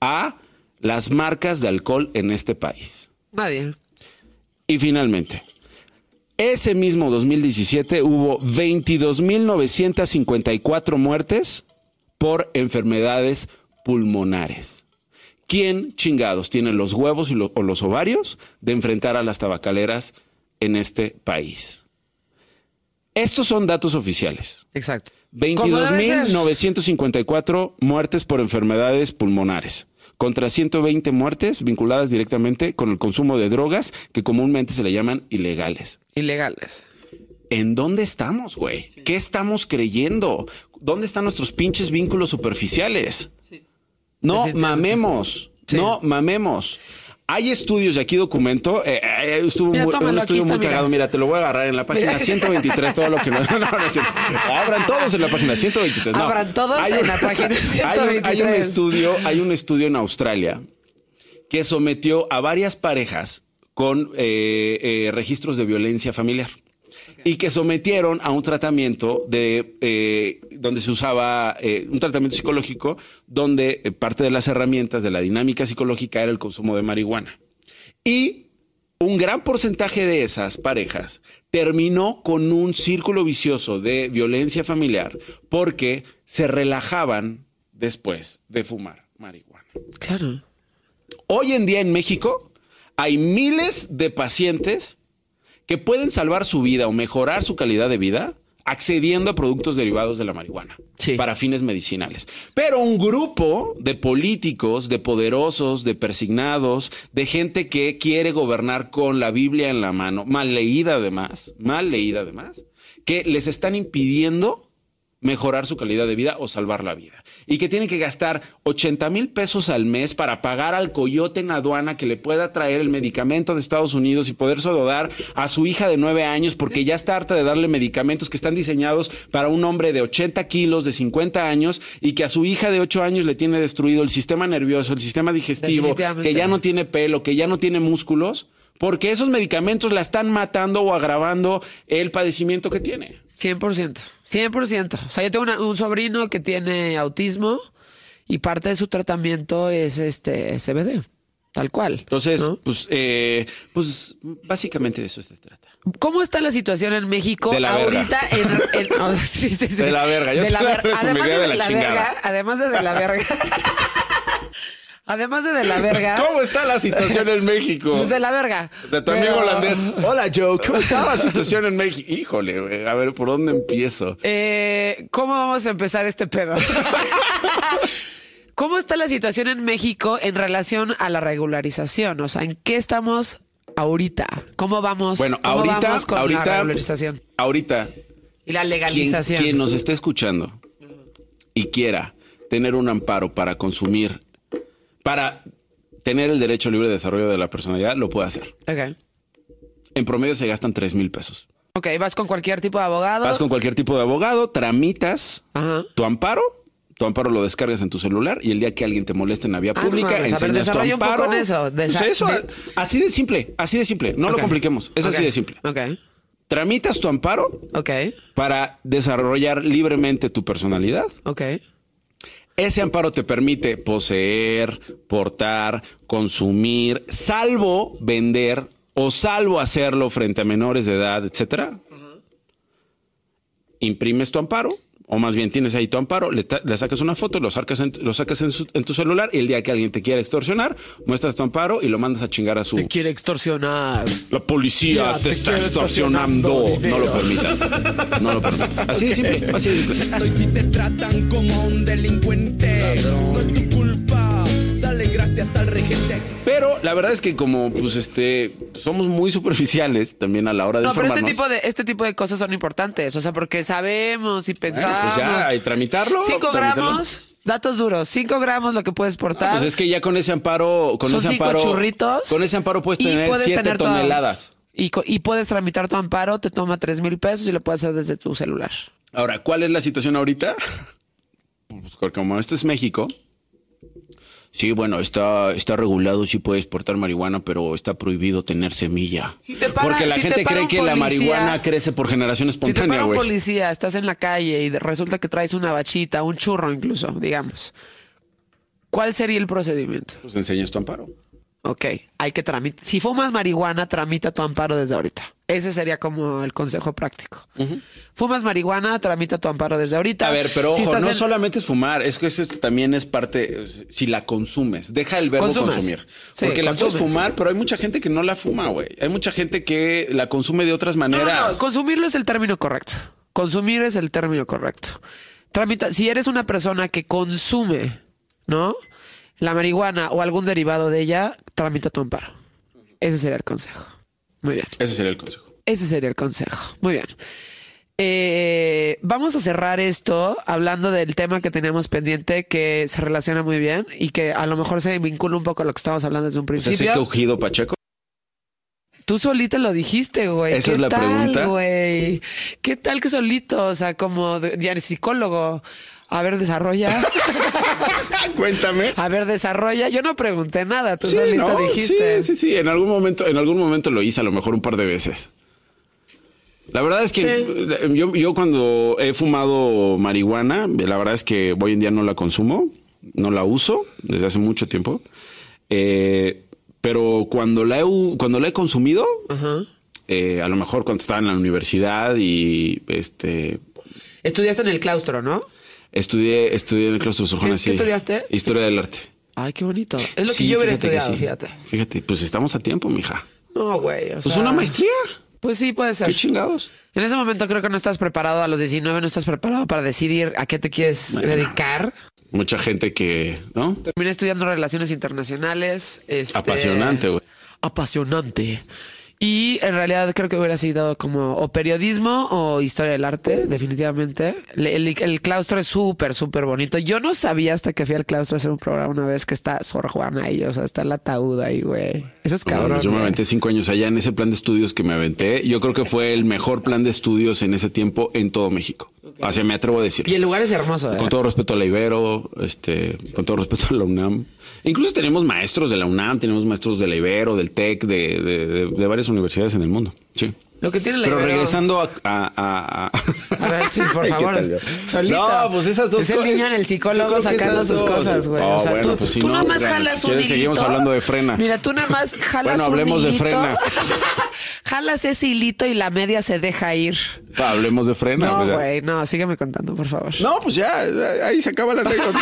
a las marcas de alcohol en este país?
Nadie.
Y finalmente, ese mismo 2017 hubo 22.954 muertes por enfermedades pulmonares. ¿Quién chingados tiene los huevos y lo- o los ovarios de enfrentar a las tabacaleras en este país? Estos son datos oficiales.
Exacto. Como debe ser.
22.954 muertes por enfermedades pulmonares, contra 120 muertes vinculadas directamente con el consumo de drogas que comúnmente se le llaman ilegales.
Ilegales.
¿En dónde estamos, güey? ¿Qué estamos creyendo? ¿Dónde están nuestros pinches vínculos superficiales? No mamemos,
Sí.
no mamemos. Hay estudios, y aquí documento, eh, eh, estuvo
Mira,
muy-
tómalo,
un estudio
está,
muy cagado. Mira, te lo voy a agarrar en la página
Mira.
123, todo lo que no. no, no cierto. Abran todos en la página 123. No.
Abran todos
Hay
en la página
Hay un, hay un
123.
estudio, hay un estudio en Australia que sometió a varias parejas con eh, eh, registros de violencia familiar y que sometieron a un tratamiento de eh, donde se usaba eh, un tratamiento psicológico donde eh, parte de las herramientas de la dinámica psicológica era el consumo de marihuana. Y un gran porcentaje de esas parejas terminó con un círculo vicioso de violencia familiar porque se relajaban después de fumar marihuana.
Claro.
Hoy en día en México hay miles de pacientes que pueden salvar su vida o mejorar su calidad de vida accediendo a productos derivados de la marihuana
Sí.
para fines medicinales. Pero un grupo de políticos, de poderosos, de persignados, de gente que quiere gobernar con la Biblia en la mano, mal leída además, mal leída además, que les están impidiendo mejorar su calidad de vida o salvar la vida. Y que tienen que gastar 80 mil pesos al mes para pagar al coyote en aduana que le pueda traer el medicamento de Estados Unidos y poder dar a su hija de 9 años porque ya está harta de darle medicamentos que están diseñados para un hombre de 80 kilos, de 50 años y que a su hija de 8 años le tiene destruido el sistema nervioso, el sistema digestivo, que ya no tiene pelo, que ya no tiene músculos Porque esos medicamentos la están matando o agravando el padecimiento que tiene.
100%. 100%. O sea, yo tengo una- un sobrino que tiene autismo y parte de su tratamiento es este CBD. Tal cual.
Entonces,
¿no?
pues, eh, pues básicamente de eso se trata.
¿Cómo está la situación en México
De la verga.
ahorita? En, en- oh, sí, sí, sí.
De la verga. Yo te la
ver-
resumiría
además
de la chingada.
verga, además de de la verga. además de de la verga.
¿Cómo está la situación en México?
Pues de la verga.
De tu amigo
Pero-
holandés. Hola Joe, ¿cómo está la situación en México? Híjole, güey. A ver, ¿por dónde empiezo?
Eh, ¿Cómo vamos a empezar este pedo? ¿Cómo está la situación en México en relación a la regularización? O sea, ¿en qué estamos ahorita? ¿Cómo vamos?
Bueno,
cómo
ahorita,
vamos con la
ahorita,
regularización
ahorita,
y la
quien,
legalización?
quien nos esté escuchando y quiera tener un amparo para consumir, para tener el derecho libre de desarrollo de la personalidad, lo puede hacer.
Ok.
En promedio se gastan 3 mil pesos.
Ok, vas con cualquier tipo de abogado.
Vas con cualquier tipo de abogado, tramitas
Ajá.
tu amparo. Tu amparo lo descargas en tu celular y el día que alguien te moleste en la vía
Ah, no
pública, enseñas tu
desarrolla un poco
amparo.
en eso.
Pues eso,
de-
así de simple, así de simple. No lo compliquemos, es así de simple.
Ok.
Tramitas tu amparo
Ok.
para desarrollar libremente tu personalidad.
Ok.
Ese amparo te permite poseer, portar, consumir, salvo vender o salvo hacerlo frente a menores de edad, etcétera. Imprimes tu amparo, o más bien tienes ahí tu amparo, le, sacas una foto, lo sacas, en, lo sacas en, su- en tu celular y el día que alguien te quiera extorsionar, muestras tu amparo y lo mandas a chingar a su...
Quiere extorsionar.
La policía
Ya,
te,
te
está extorsionando. No lo permitas. No lo permitas. Así de simple, así de simple.
Y si te tratan como un delincuente, no es tu culpa. Gracias al regente.
Pero la verdad es que como pues este somos muy superficiales también a la hora de
No, pero este tipo de este tipo de cosas son importantes, o sea, porque sabemos y
Bueno,
pensamos.
pues ya, hay tramitarlo.
5
tramitarlo.
gramos, datos duros, 5 gramos lo que puedes portar.
Pues es que ya con ese amparo, con
Son
ese
cinco
amparo,
churritos.
con ese amparo puedes
y
tener
puedes
7
tener toda-
toneladas.
Y, y puedes tramitar tu amparo, te toma 3 mil pesos y lo puedes hacer desde tu celular.
Ahora, ¿cuál es la situación ahorita? Pues como esto es México. Sí, bueno, está, está regulado, sí puedes portar marihuana, pero está prohibido tener semilla.
Si te para-
Porque la
si te
gente cree que la marihuana crece por generación
Si te
espontánea,
para un
güey.
policía, estás en la calle y resulta que traes una bachita, un churro incluso, digamos. ¿Cuál sería el procedimiento?
Pues enseñas tu amparo.
Ok, hay que tramitar. Si fumas marihuana, tramita tu amparo desde ahorita. Ese sería como el consejo práctico. Fumas marihuana, tramita tu amparo desde ahorita.
A ver, pero
Si
ojo,
estás
no
en-
solamente es fumar, es que eso también es parte, si la consumes, deja el verbo consumir.
Sí,
Porque la puedes fumar, pero hay mucha gente que no la fuma, güey. Hay mucha gente que la consume de otras
No, no,
maneras.
no, consumirlo es el término correcto. Consumir es el término correcto. Tramita, si eres una persona que consume, ¿no? La marihuana o algún derivado de ella, tramita tu amparo. Ese sería el consejo. Muy bien.
Ese sería el consejo.
Ese sería el consejo. Muy bien. Eh, vamos a cerrar esto hablando del tema que teníamos pendiente que se relaciona muy bien y que a lo mejor se vincula un poco a lo que estábamos hablando desde un principio.
que cogido Pacheco.
Tú solita lo dijiste, güey.
Esa
¿Qué
es la
tal,
pregunta.
güey? ¿Qué tal que solito? O sea, como ya eres psicólogo. A ver, desarrolla.
Cuéntame.
A ver, desarrolla. Yo no pregunté nada. Tú
Sí,
solito
no,
dijiste.
sí, sí, sí. En algún momento, en algún momento lo hice, a lo mejor un par de veces. La verdad es que yo, yo cuando he fumado marihuana, la verdad es que hoy en día no la consumo, no la uso desde hace mucho tiempo. Eh, pero cuando la he, cuando la he consumido, eh, a lo mejor cuando estaba en la universidad y este
Estudiaste en el claustro, ¿no?
Estudié, estudié en el claustro de Sor Juana,
¿Qué- qué
sí.
estudiaste?
Historia del arte.
Ay, qué bonito. Es lo
Sí,
que yo hubiera estudiado,
sí.
fíjate.
Fíjate, pues estamos a tiempo, mija.
No, güey.
Pues
sea,
una maestría.
Pues sí, puede ser.
Qué chingados.
En ese momento creo que no estás preparado a los 19, no estás preparado para decidir a qué te quieres
Bueno.
dedicar.
Mucha gente que, ¿no?
Terminé estudiando relaciones internacionales. este,
Apasionante, güey.
Apasionante. Y en realidad creo que hubiera sido como o periodismo o historia del arte, definitivamente. Le- El, el claustro es súper, súper bonito. Yo no sabía hasta que fui al claustro a hacer un programa una vez que está Sor Juana ahí, o sea, está el ataúd ahí, güey. Eso es cabrón.
Yo me aventé cinco años allá en ese plan de estudios que me aventé. Yo creo que fue el mejor plan de estudios en ese tiempo en todo México.
Ok.
O sea, me atrevo a decir.
Y el lugar es hermoso, ¿eh?
Con todo respeto a la Ibero, este, con todo respeto a la UNAM. Incluso tenemos maestros de la UNAM, tenemos maestros de la Ibero, del TEC, de, de- de- de varias universidades en el mundo. Sí.
Lo que tiene la
Pero
Ibero-
regresando a... a, a- a-
ver, sí, por
¿Qué
favor. Solito.
No, pues esas dos
Es el
cosas.
niño en el psicólogo sacando sus
dos.
cosas, güey.
Oh,
o sea,
bueno,
tú,
pues si
tú
no,
nada más
bueno,
jalas
si
un hilito.
seguimos hablando de frena.
Mira, tú nada más jalas
Bueno,
un
hablemos de
hilito.
frena.
jalas ese hilito y la media se deja ir.
Hablemos de frena.
No, güey, no, sígueme contando, por favor.
No, pues ya, ahí se acaba la anécdota.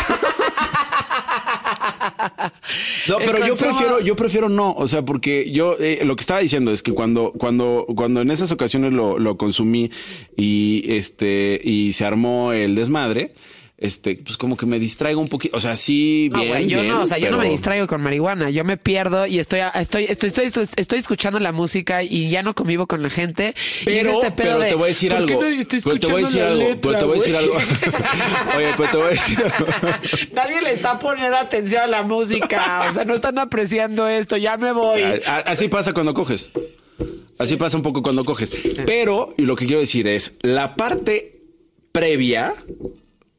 No, pero yo prefiero, yo prefiero no, o sea, porque yo eh, lo que estaba diciendo es que cuando, cuando, cuando en esas ocasiones lo, lo consumí y este y se armó el desmadre, este, pues como que me distraigo un poquito, o sea, sí,
No,
bien,
yo
bien,
no, o sea, yo no me distraigo con marihuana, yo me pierdo y estoy, estoy, estoy, estoy, estoy, estoy escuchando la música y ya no convivo con la gente.
Pero,
este pedo
pero
de,
te voy a decir
¿por qué
algo. Pero te voy a decir algo. Pero
letra,
te voy a decir algo. Oye, pero te voy a decir algo.
Nadie le está poniendo atención a la música, o sea, no están apreciando esto, ya me voy.
Así pasa cuando coges. Así pasa un poco cuando coges. Pero, y lo que quiero decir es, la parte previa,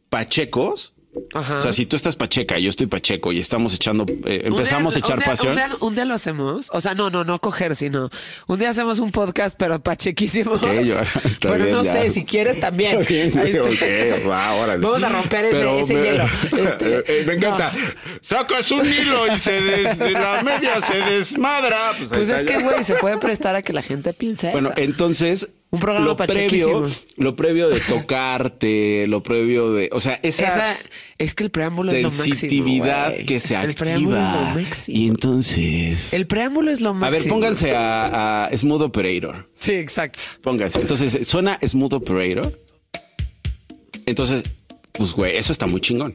pachecos,
Ajá.
o sea, si tú estás pacheca y yo estoy pacheco y estamos echando, eh, empezamos
día-
a echar
un día-
pasión.
Un día, un día lo hacemos. O sea, no, no, no coger, sino un día hacemos un podcast, pero pachequísimos.
Yo-
bueno,
bien,
no
ya.
sé, si quieres también.
Bien, güey,
Este-
ok, va, órale.
Vamos a romper ese,
Pero
ese
me-
hielo. Este,
Eh, me encanta.
no.
Sacas un hilo y se des- de la media se desmadra. Pues,
Pues es que, güey, se puede prestar a que la gente piense
Bueno,
eso.
entonces.
Un programa
lo previo, lo previo de tocarte, lo previo de. O sea, esa,
Esa- es que el preámbulo es lo máximo.
que se
El preámbulo es
activa.
lo.
Y entonces.
El preámbulo es lo máximo.
a ver, pónganse a, a Smooth Operator.
Sí, exacto.
Pónganse. Entonces, suena Smooth Operator. Entonces, pues, güey, eso está muy chingón.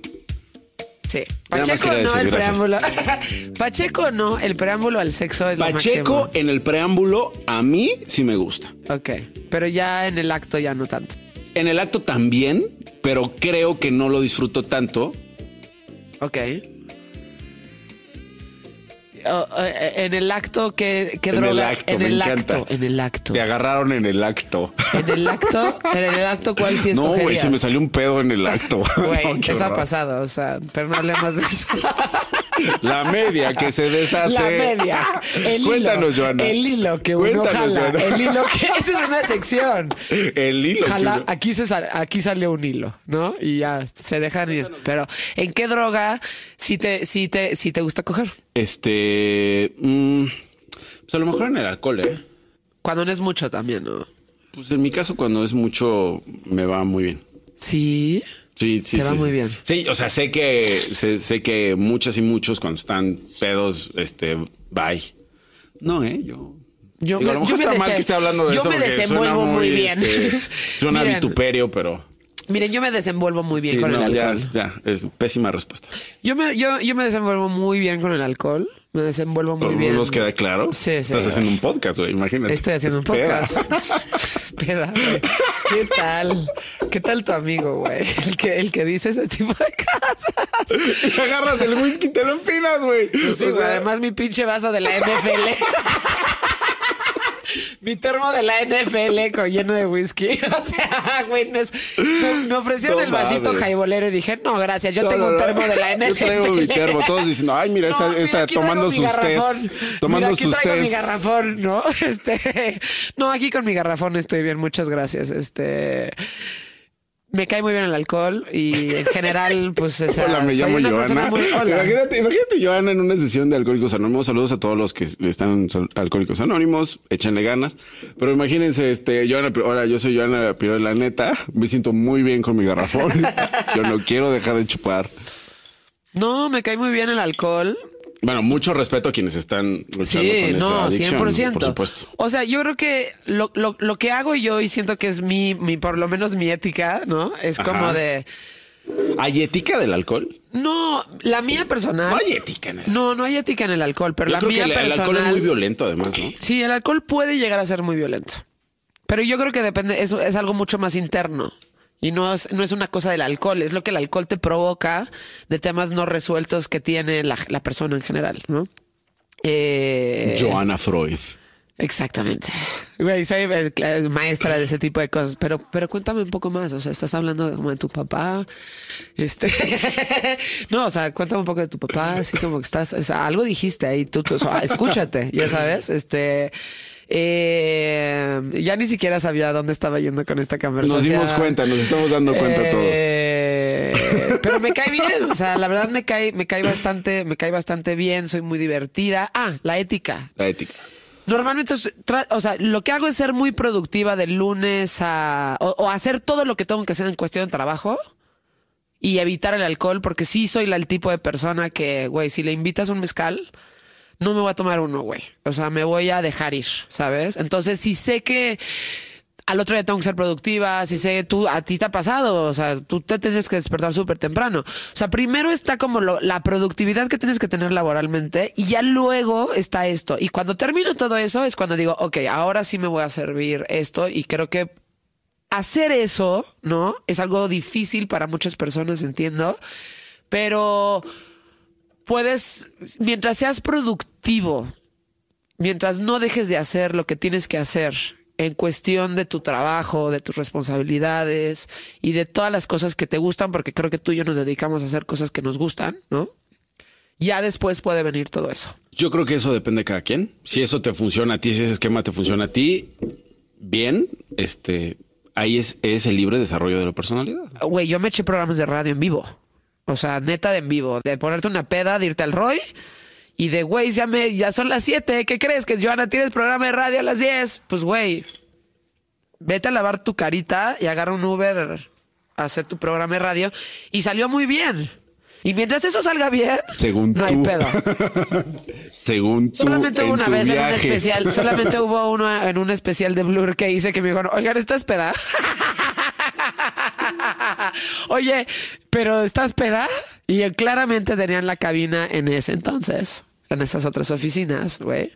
Sí. Pacheco no,
decir
el
gracias.
preámbulo. Pacheco no, el preámbulo al sexo es lo
Pacheco
máximo.
en el preámbulo, a mí sí me gusta.
Ok, pero ya en el acto ya no tanto.
En el acto también, pero creo que no lo disfruto tanto.
Ok. Oh, eh, en el acto, ¿qué, qué
En
droga?
el acto,
en
me
el
encanta.
acto, en el acto.
Te agarraron en el acto.
En el acto, en el acto, ¿cuál sí
no, güey, se me
escogerías?
salió un pedo en el acto.
Güey,
No,
eso ha pasado, o sea, pero no hablemos de eso.
La media que se deshace.
La media. El
Cuéntanos,
hilo,
Joana.
El hilo que uno
Cuéntanos,
jala.
Joana.
El hilo que. Esa es una sección.
El hilo. que
Jala,
uno-
aquí, se sal- aquí sale un hilo, ¿no? Y ya se dejan ir. Pero, ¿en qué droga si te, si te, si te gusta coger?
Este. mm, pues a lo mejor en el alcohol, ¿eh?
Cuando no es mucho también, ¿no?
Pues en mi caso, cuando es mucho, me va muy bien.
Sí.
Sí, sí,
Te va
sí.
muy bien.
Sí, o sea, sé que sé, sé que muchas y muchos cuando están pedos, este, bye. No, eh, yo.
Yo,
Digo, a lo
me-
mejor
yo me
está mal que esté hablando de
yo
esto
me desenvuelvo muy bien.
este, suena
Miren,
vituperio, pero
Miren, yo me desenvuelvo muy bien
sí,
con
no,
el
ya,
alcohol.
ya, es pésima respuesta.
Yo me, yo, yo me desenvuelvo muy bien con el alcohol. Me desenvuelvo muy bien.
¿Nos queda claro?
Sí, sí,
Estás haciendo un podcast, güey, imagínate.
Estoy haciendo un podcast. Peda, güey. ¿Qué tal? ¿Qué tal tu amigo, güey? El que, el que dice ese tipo de cosas.
Y agarras el whisky y te lo empinas, güey.
Sí,
O sea,
además mi pinche vaso de la NFL. Mi termo de la NFL con lleno de whisky. O sea, güey, no es- me, me ofrecieron
No
el vasito jaibolero y dije, no, gracias, yo
No,
tengo
no,
un termo de la NFL.
Yo traigo mi termo. Todos diciendo, ay, mira,
No, traigo
tomando sus tés. Tomando
Mira, aquí
sus
traigo mi garrafón, ¿no? Este, no, aquí con mi garrafón estoy bien, muchas gracias. Este, me cae muy bien el alcohol y en general, pues, o sea,
Hola, me llamo Joana.
muy-.
Imagínate, imagínate Joana en una sesión de Alcohólicos Anónimos. Saludos a todos los que están Alcohólicos Anónimos. Échenle ganas. Pero imagínense, este, Joana, ahora yo soy Joana Piro, la neta, me siento muy bien con mi garrafón. yo no quiero dejar de chupar.
No, me cae muy bien el alcohol.
Bueno, mucho respeto a quienes están luchando
Sí,
con
no,
esa adicción,
100%.
por supuesto.
O sea, yo creo que lo, lo, lo que hago yo y siento que es mi, mi, por lo menos mi ética, ¿no? Es
Ajá.
como de,
¿Hay ética del alcohol?
no, la mía personal.
No hay ética en el
No, no hay ética en el alcohol, pero
Yo
la
creo
mía
que el, el
personal.
alcohol es muy violento, además, ¿no?
Sí, el alcohol puede llegar a ser muy violento. Pero yo creo que depende, es, es algo mucho más interno. Y no es, no es una cosa del alcohol, es lo que el alcohol te provoca de temas no resueltos que tiene la, la persona en general, ¿no? Eh,
Joana Freud.
Exactamente. Güey, soy eh, maestra de ese tipo de cosas, pero, pero cuéntame un poco más. O sea, estás hablando como de tu papá. Este, no, o sea, cuéntame un poco de tu papá, así como que estás, o sea, algo dijiste ahí, tú, tú, o sea, escúchate, ya sabes, este, eh, ya ni siquiera sabía dónde estaba yendo con esta conversación.
Nos dimos cuenta, nos estamos dando cuenta todos.
Eh, Pero me cae bien, o sea, la verdad me cae, me cae bastante, me cae bastante bien, soy muy divertida. Ah, la ética.
La ética.
Normalmente, o sea, lo que hago es ser muy productiva de lunes a. O, o hacer todo lo que tengo que hacer en cuestión de trabajo y evitar el alcohol, porque sí soy la- el tipo de persona que, güey, si le invitas un mezcal, no me voy a tomar uno, güey. O sea, me voy a dejar ir, ¿sabes? Entonces, si sé que al otro día tengo que ser productiva, si sé, tú, a ti te ha pasado, o sea, tú te tienes que despertar súper temprano. O sea, primero está como lo- la productividad que tienes que tener laboralmente y ya luego está esto. Y cuando termino todo eso es cuando digo, ok, ahora sí me voy a servir esto y creo que hacer eso, ¿no? Es algo difícil para muchas personas, entiendo, pero puedes, mientras seas productivo, mientras no dejes de hacer lo que tienes que hacer en cuestión de tu trabajo, de tus responsabilidades y de todas las cosas que te gustan, porque creo que tú y yo nos dedicamos a hacer cosas que nos gustan, ¿no? Ya después puede venir todo eso.
Yo creo que eso depende de cada quien. Si eso te funciona a ti, si ese esquema te funciona a ti, bien, este, ahí es, es el libre desarrollo de la personalidad.
Güey, yo me eché programas de radio en vivo. O sea, neta de en vivo. De ponerte una peda, de irte al Roy y de, güey, ya, me, ya son las 7. ¿Qué crees? Que Joana tienes programa de radio a las 10. Pues, güey, vete a lavar tu carita y agarra un Uber a hacer tu programa de radio. Y salió muy bien. Y mientras eso salga bien,
Según
no hay
tú.
pedo.
Según tú,
Solamente hubo una vez en un especial, solamente hubo uno en un especial de Blur que hice que me dijeron, oigan, ¿estás peda? Oye, pero ¿estás peda? Y eh, claramente tenían la cabina en ese entonces, en esas otras oficinas, güey.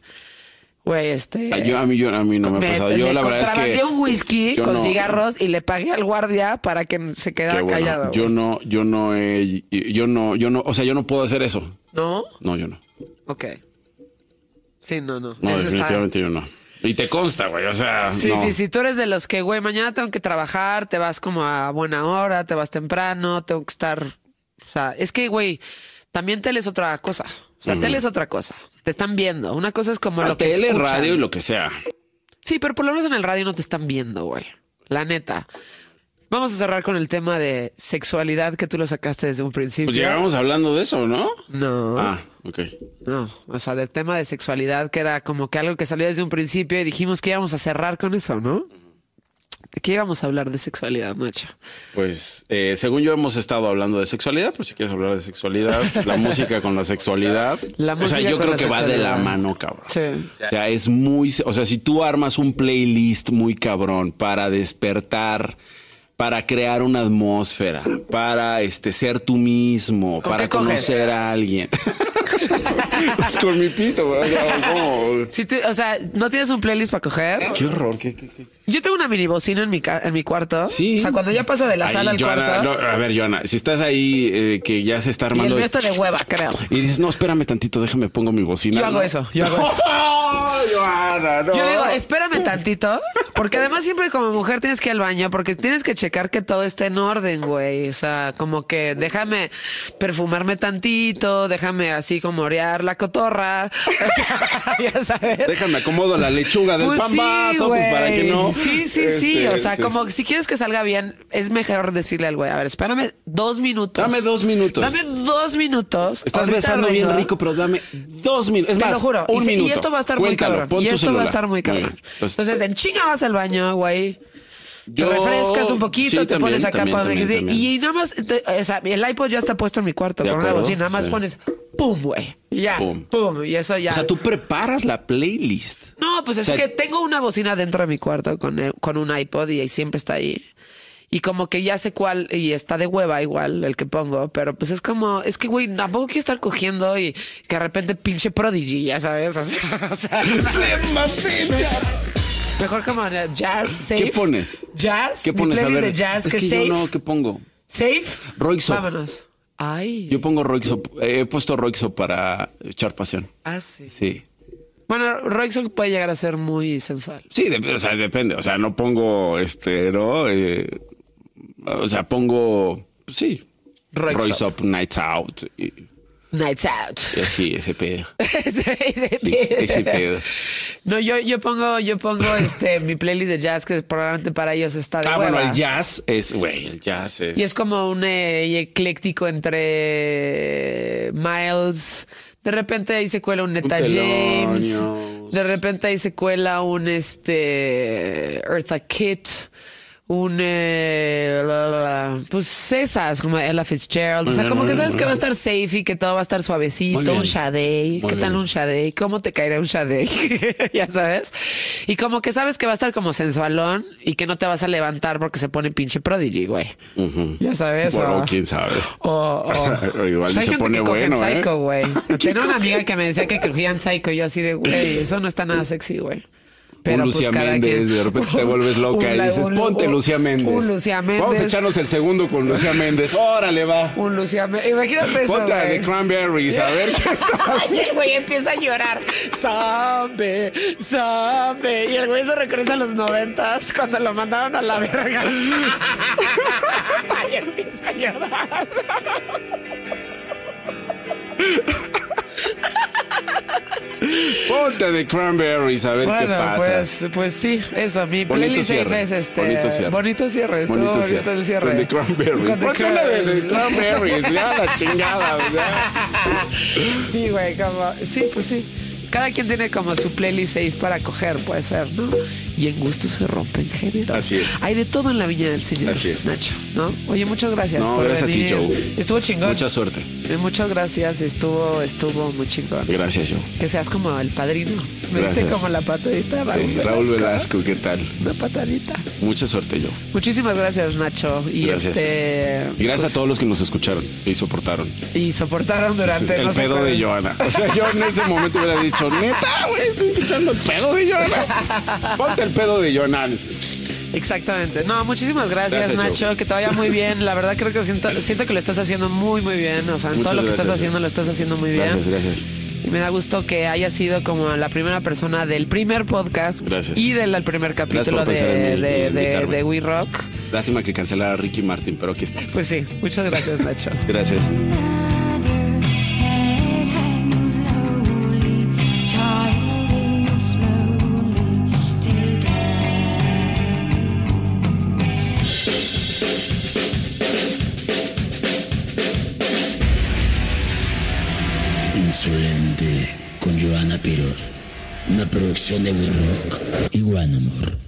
Güey, este...
Ah, Yo, a mí, yo, a mí no me ha pasado. Yo la verdad es que.
un whisky con
no-
cigarros y le pagué al guardia para que se quedara
bueno.
callado.
Yo
güey.
no, yo no, he- yo no, yo no, o sea, yo no puedo hacer eso.
¿No?
No, yo no.
Ok. Sí, no, no.
No,
Eso está-
definitivamente yo no. Y te consta, güey. O sea,
Sí,
no.
sí, sí. Tú eres de los que, güey, mañana tengo que trabajar, te vas como a buena hora, te vas temprano, tengo que estar. O sea, es que, güey, también tele es otra cosa. O sea, tele es otra cosa. Te están viendo. Una cosa es como
La
lo que
tele, radio y lo que sea.
Sí, pero por lo menos en el radio no te están viendo, güey. La neta. Vamos a cerrar con el tema de sexualidad que tú lo sacaste desde un principio.
Pues llegamos hablando de eso, ¿no?
No.
Ah, ok.
No, o sea, del tema de sexualidad, que era como que algo que salió desde un principio y dijimos que íbamos a cerrar con eso, ¿no? ¿De qué íbamos a hablar de sexualidad, Nacho?
Pues eh, según yo hemos estado hablando de sexualidad, pues si quieres hablar de sexualidad, la música con la sexualidad.
La
o sea,
música
yo creo que va de la mano, cabrón.
Sí.
O sea, es muy, o sea, si tú armas un playlist muy cabrón para despertar, para crear una atmósfera, para este ser tú mismo,
¿Con
para
qué coges?
conocer a alguien. pues con mi pito. O sea, ¿cómo?
Si tú- o sea, ¿no tienes un playlist para coger?
Qué horror, qué, qué, qué.
Yo tengo una mini bocina en mi, ca- en mi cuarto.
Sí.
O sea, cuando ya pasa de la
Ahí,
sala al
Joana,
cuarto.
no, a ver, Joana, si estás ahí eh, que ya se está
y el
armando.
mío está de hueva, creo.
Y dices, no, espérame tantito, déjame pongo mi bocina.
Yo hago eso, yo hago eso.
¡Oh, Joana, no!
Yo le digo, espérame tantito, porque además siempre como mujer tienes que ir al baño, porque tienes que checar que todo esté en orden, güey. O sea, como que déjame perfumarme tantito, déjame así como orear la cotorra. O sea, ya sabes.
Déjame acomodo la lechuga del
Pues sí,
pambazo, pues para que no.
Sí, sí, sí.
Este,
O sea,
sí.
como que si quieres que salga bien, es mejor decirle al güey, a ver, espérame dos minutos.
Dame dos minutos.
Dame dos minutos.
Estás
Ahorita
besando bien rico, pero dame dos minutos. Es
Te
más,
lo juro.
un
y, se- y
minuto.
esto va a estar
Cuéntalo,
muy
pon
Y
tu
esto va a estar muy cabrón. Entonces, en chinga vas al baño, güey.
yo-
Te refrescas un poquito,
Sí,
te
también,
pones acá
también,
para
también, también.
y nada más, te- o sea, el iPod ya está puesto en mi cuarto con una bocina, nada más
sí.
pones pum, güey. Ya,
Pum.
pum. y eso ya.
O sea, tú preparas la playlist.
No, pues es
O sea,
que tengo una bocina dentro de mi cuarto con, con un iPod y ahí siempre está ahí. Y como que ya sé cuál, y está de hueva igual el que pongo, pero pues es como, es que güey, tampoco quiero estar cogiendo y que de repente pinche prodigy, ya sabes, o sea, o sea, mejor como eh, jazz, safe.
¿Qué pones?
Jazz,
¿Qué pones? A ver,
de jazz,
es
que,
que
safe,
yo no, ¿qué pongo?
safe,
Roixop.
vámonos. Ay,
Yo pongo Roixop. He puesto Roixop para echar pasión.
ah, sí.
Sí.
Bueno, Roixop puede llegar a ser muy sensual.
Sí, o sea, depende. O sea, no pongo este, ¿no? Eh, o sea, pongo, sí,
Royce
Royce
Up.
Up, Nights Out. Y,
Nights out.
y así, ese pedo.
ese, ese
Sí,
pedo.
ese pedo.
No, yo, yo pongo, yo pongo este mi playlist de jazz que probablemente para ellos está de
Ah, bueno, el jazz es, güey, el jazz es.
Y es como un eh, ecléctico entre Miles. De repente ahí se cuela un Neta James. De repente ahí se cuela un este Eartha Kitt. Un eh, la, la, la, pues esas como Ella Fitzgerald. O sea, como que sabes
bien,
que va a estar safe y que todo va a estar suavecito. Un Sade. ¿Qué tal un Sade? ¿Cómo te caerá un Sade? ya sabes. Y como que sabes que va a estar como sensualón y que no te vas a levantar porque se pone pinche prodigy, güey. Ya sabes.
Bueno,
o-
quién sabe.
o, o-
O igual
Pues
se pone bueno, ¿eh?
Güey. Tenía una amiga que me decía que cogían Psycho. Y yo así de, güey, eso no está nada sexy, güey. Pero
un
pues
Lucía Méndez, de repente te vuelves loca
Un
y dices,
un-
ponte
un-
Lucía Méndez.
Un Lucía Méndez.
Vamos a echarnos el segundo con Lucía Méndez. Órale, va.
Un Lucía Méndez. Imagínate eso,
Ponte. The Cranberries, a ver qué sabe.
Y el güey empieza a llorar. Sabe, sabe. Y el güey se regresa a los noventas cuando lo mandaron a la verga. y empieza a llorar.
Ponte The Cranberries, a ver qué
Bueno,
pasa.
pues, pues sí, eso. Mi
Bonito
playlist
cierre,
es este.
bonito cierre.
Bonito cierre. Estuvo
Bonito
bonito,
cierre.
el cierre.
Con The Cranberries.
Con
Ponte una de
Cran-
Cranberries. Ya la chingada. ya.
Sí, güey, como. Sí, pues sí. Cada quien tiene como su playlist safe para coger, puede ser, ¿no? Y en gusto se rompen géneros.
Así es.
Hay de todo en la viña del Señor,
Así es.
Nacho, ¿no? Oye, muchas gracias.
No,
por
gracias a ti,
venir.
Joe.
Estuvo chingón.
Mucha suerte.
Eh, Muchas gracias, estuvo, estuvo muy chingón.
Gracias, yo.
Que seas como el padrino. Me diste como la patadita, Raúl,
Sí, Raúl Velasco, ¿qué tal?
Una patadita.
Mucha suerte, yo.
Muchísimas gracias, Nacho. Y
Gracias.
este.
Y gracias
pues,
a todos los que nos escucharon y soportaron.
Y soportaron durante.
el
no sé
pedo de Joana. O sea, yo en ese momento hubiera dicho, neta, güey, estoy escuchando el pedo de Joana. Ponte el pedo de Joana.
Exactamente. No, muchísimas gracias,
Gracias,
Nacho. Que te vaya muy bien. La verdad creo que siento, siento que lo estás haciendo muy, muy bien. O sea, en
Muchas
todo lo que estás haciendo lo estás haciendo muy bien.
Gracias, gracias.
Y me da gusto que haya sido como la primera persona del primer podcast
Gracias.
y del primer capítulo de, de, de We Rock.
Lástima que cancelara a Ricky Martin, pero aquí está.
Pues sí, muchas gracias, Nacho.
Gracias.
Piroz. Una producción de We Rock y One Amor.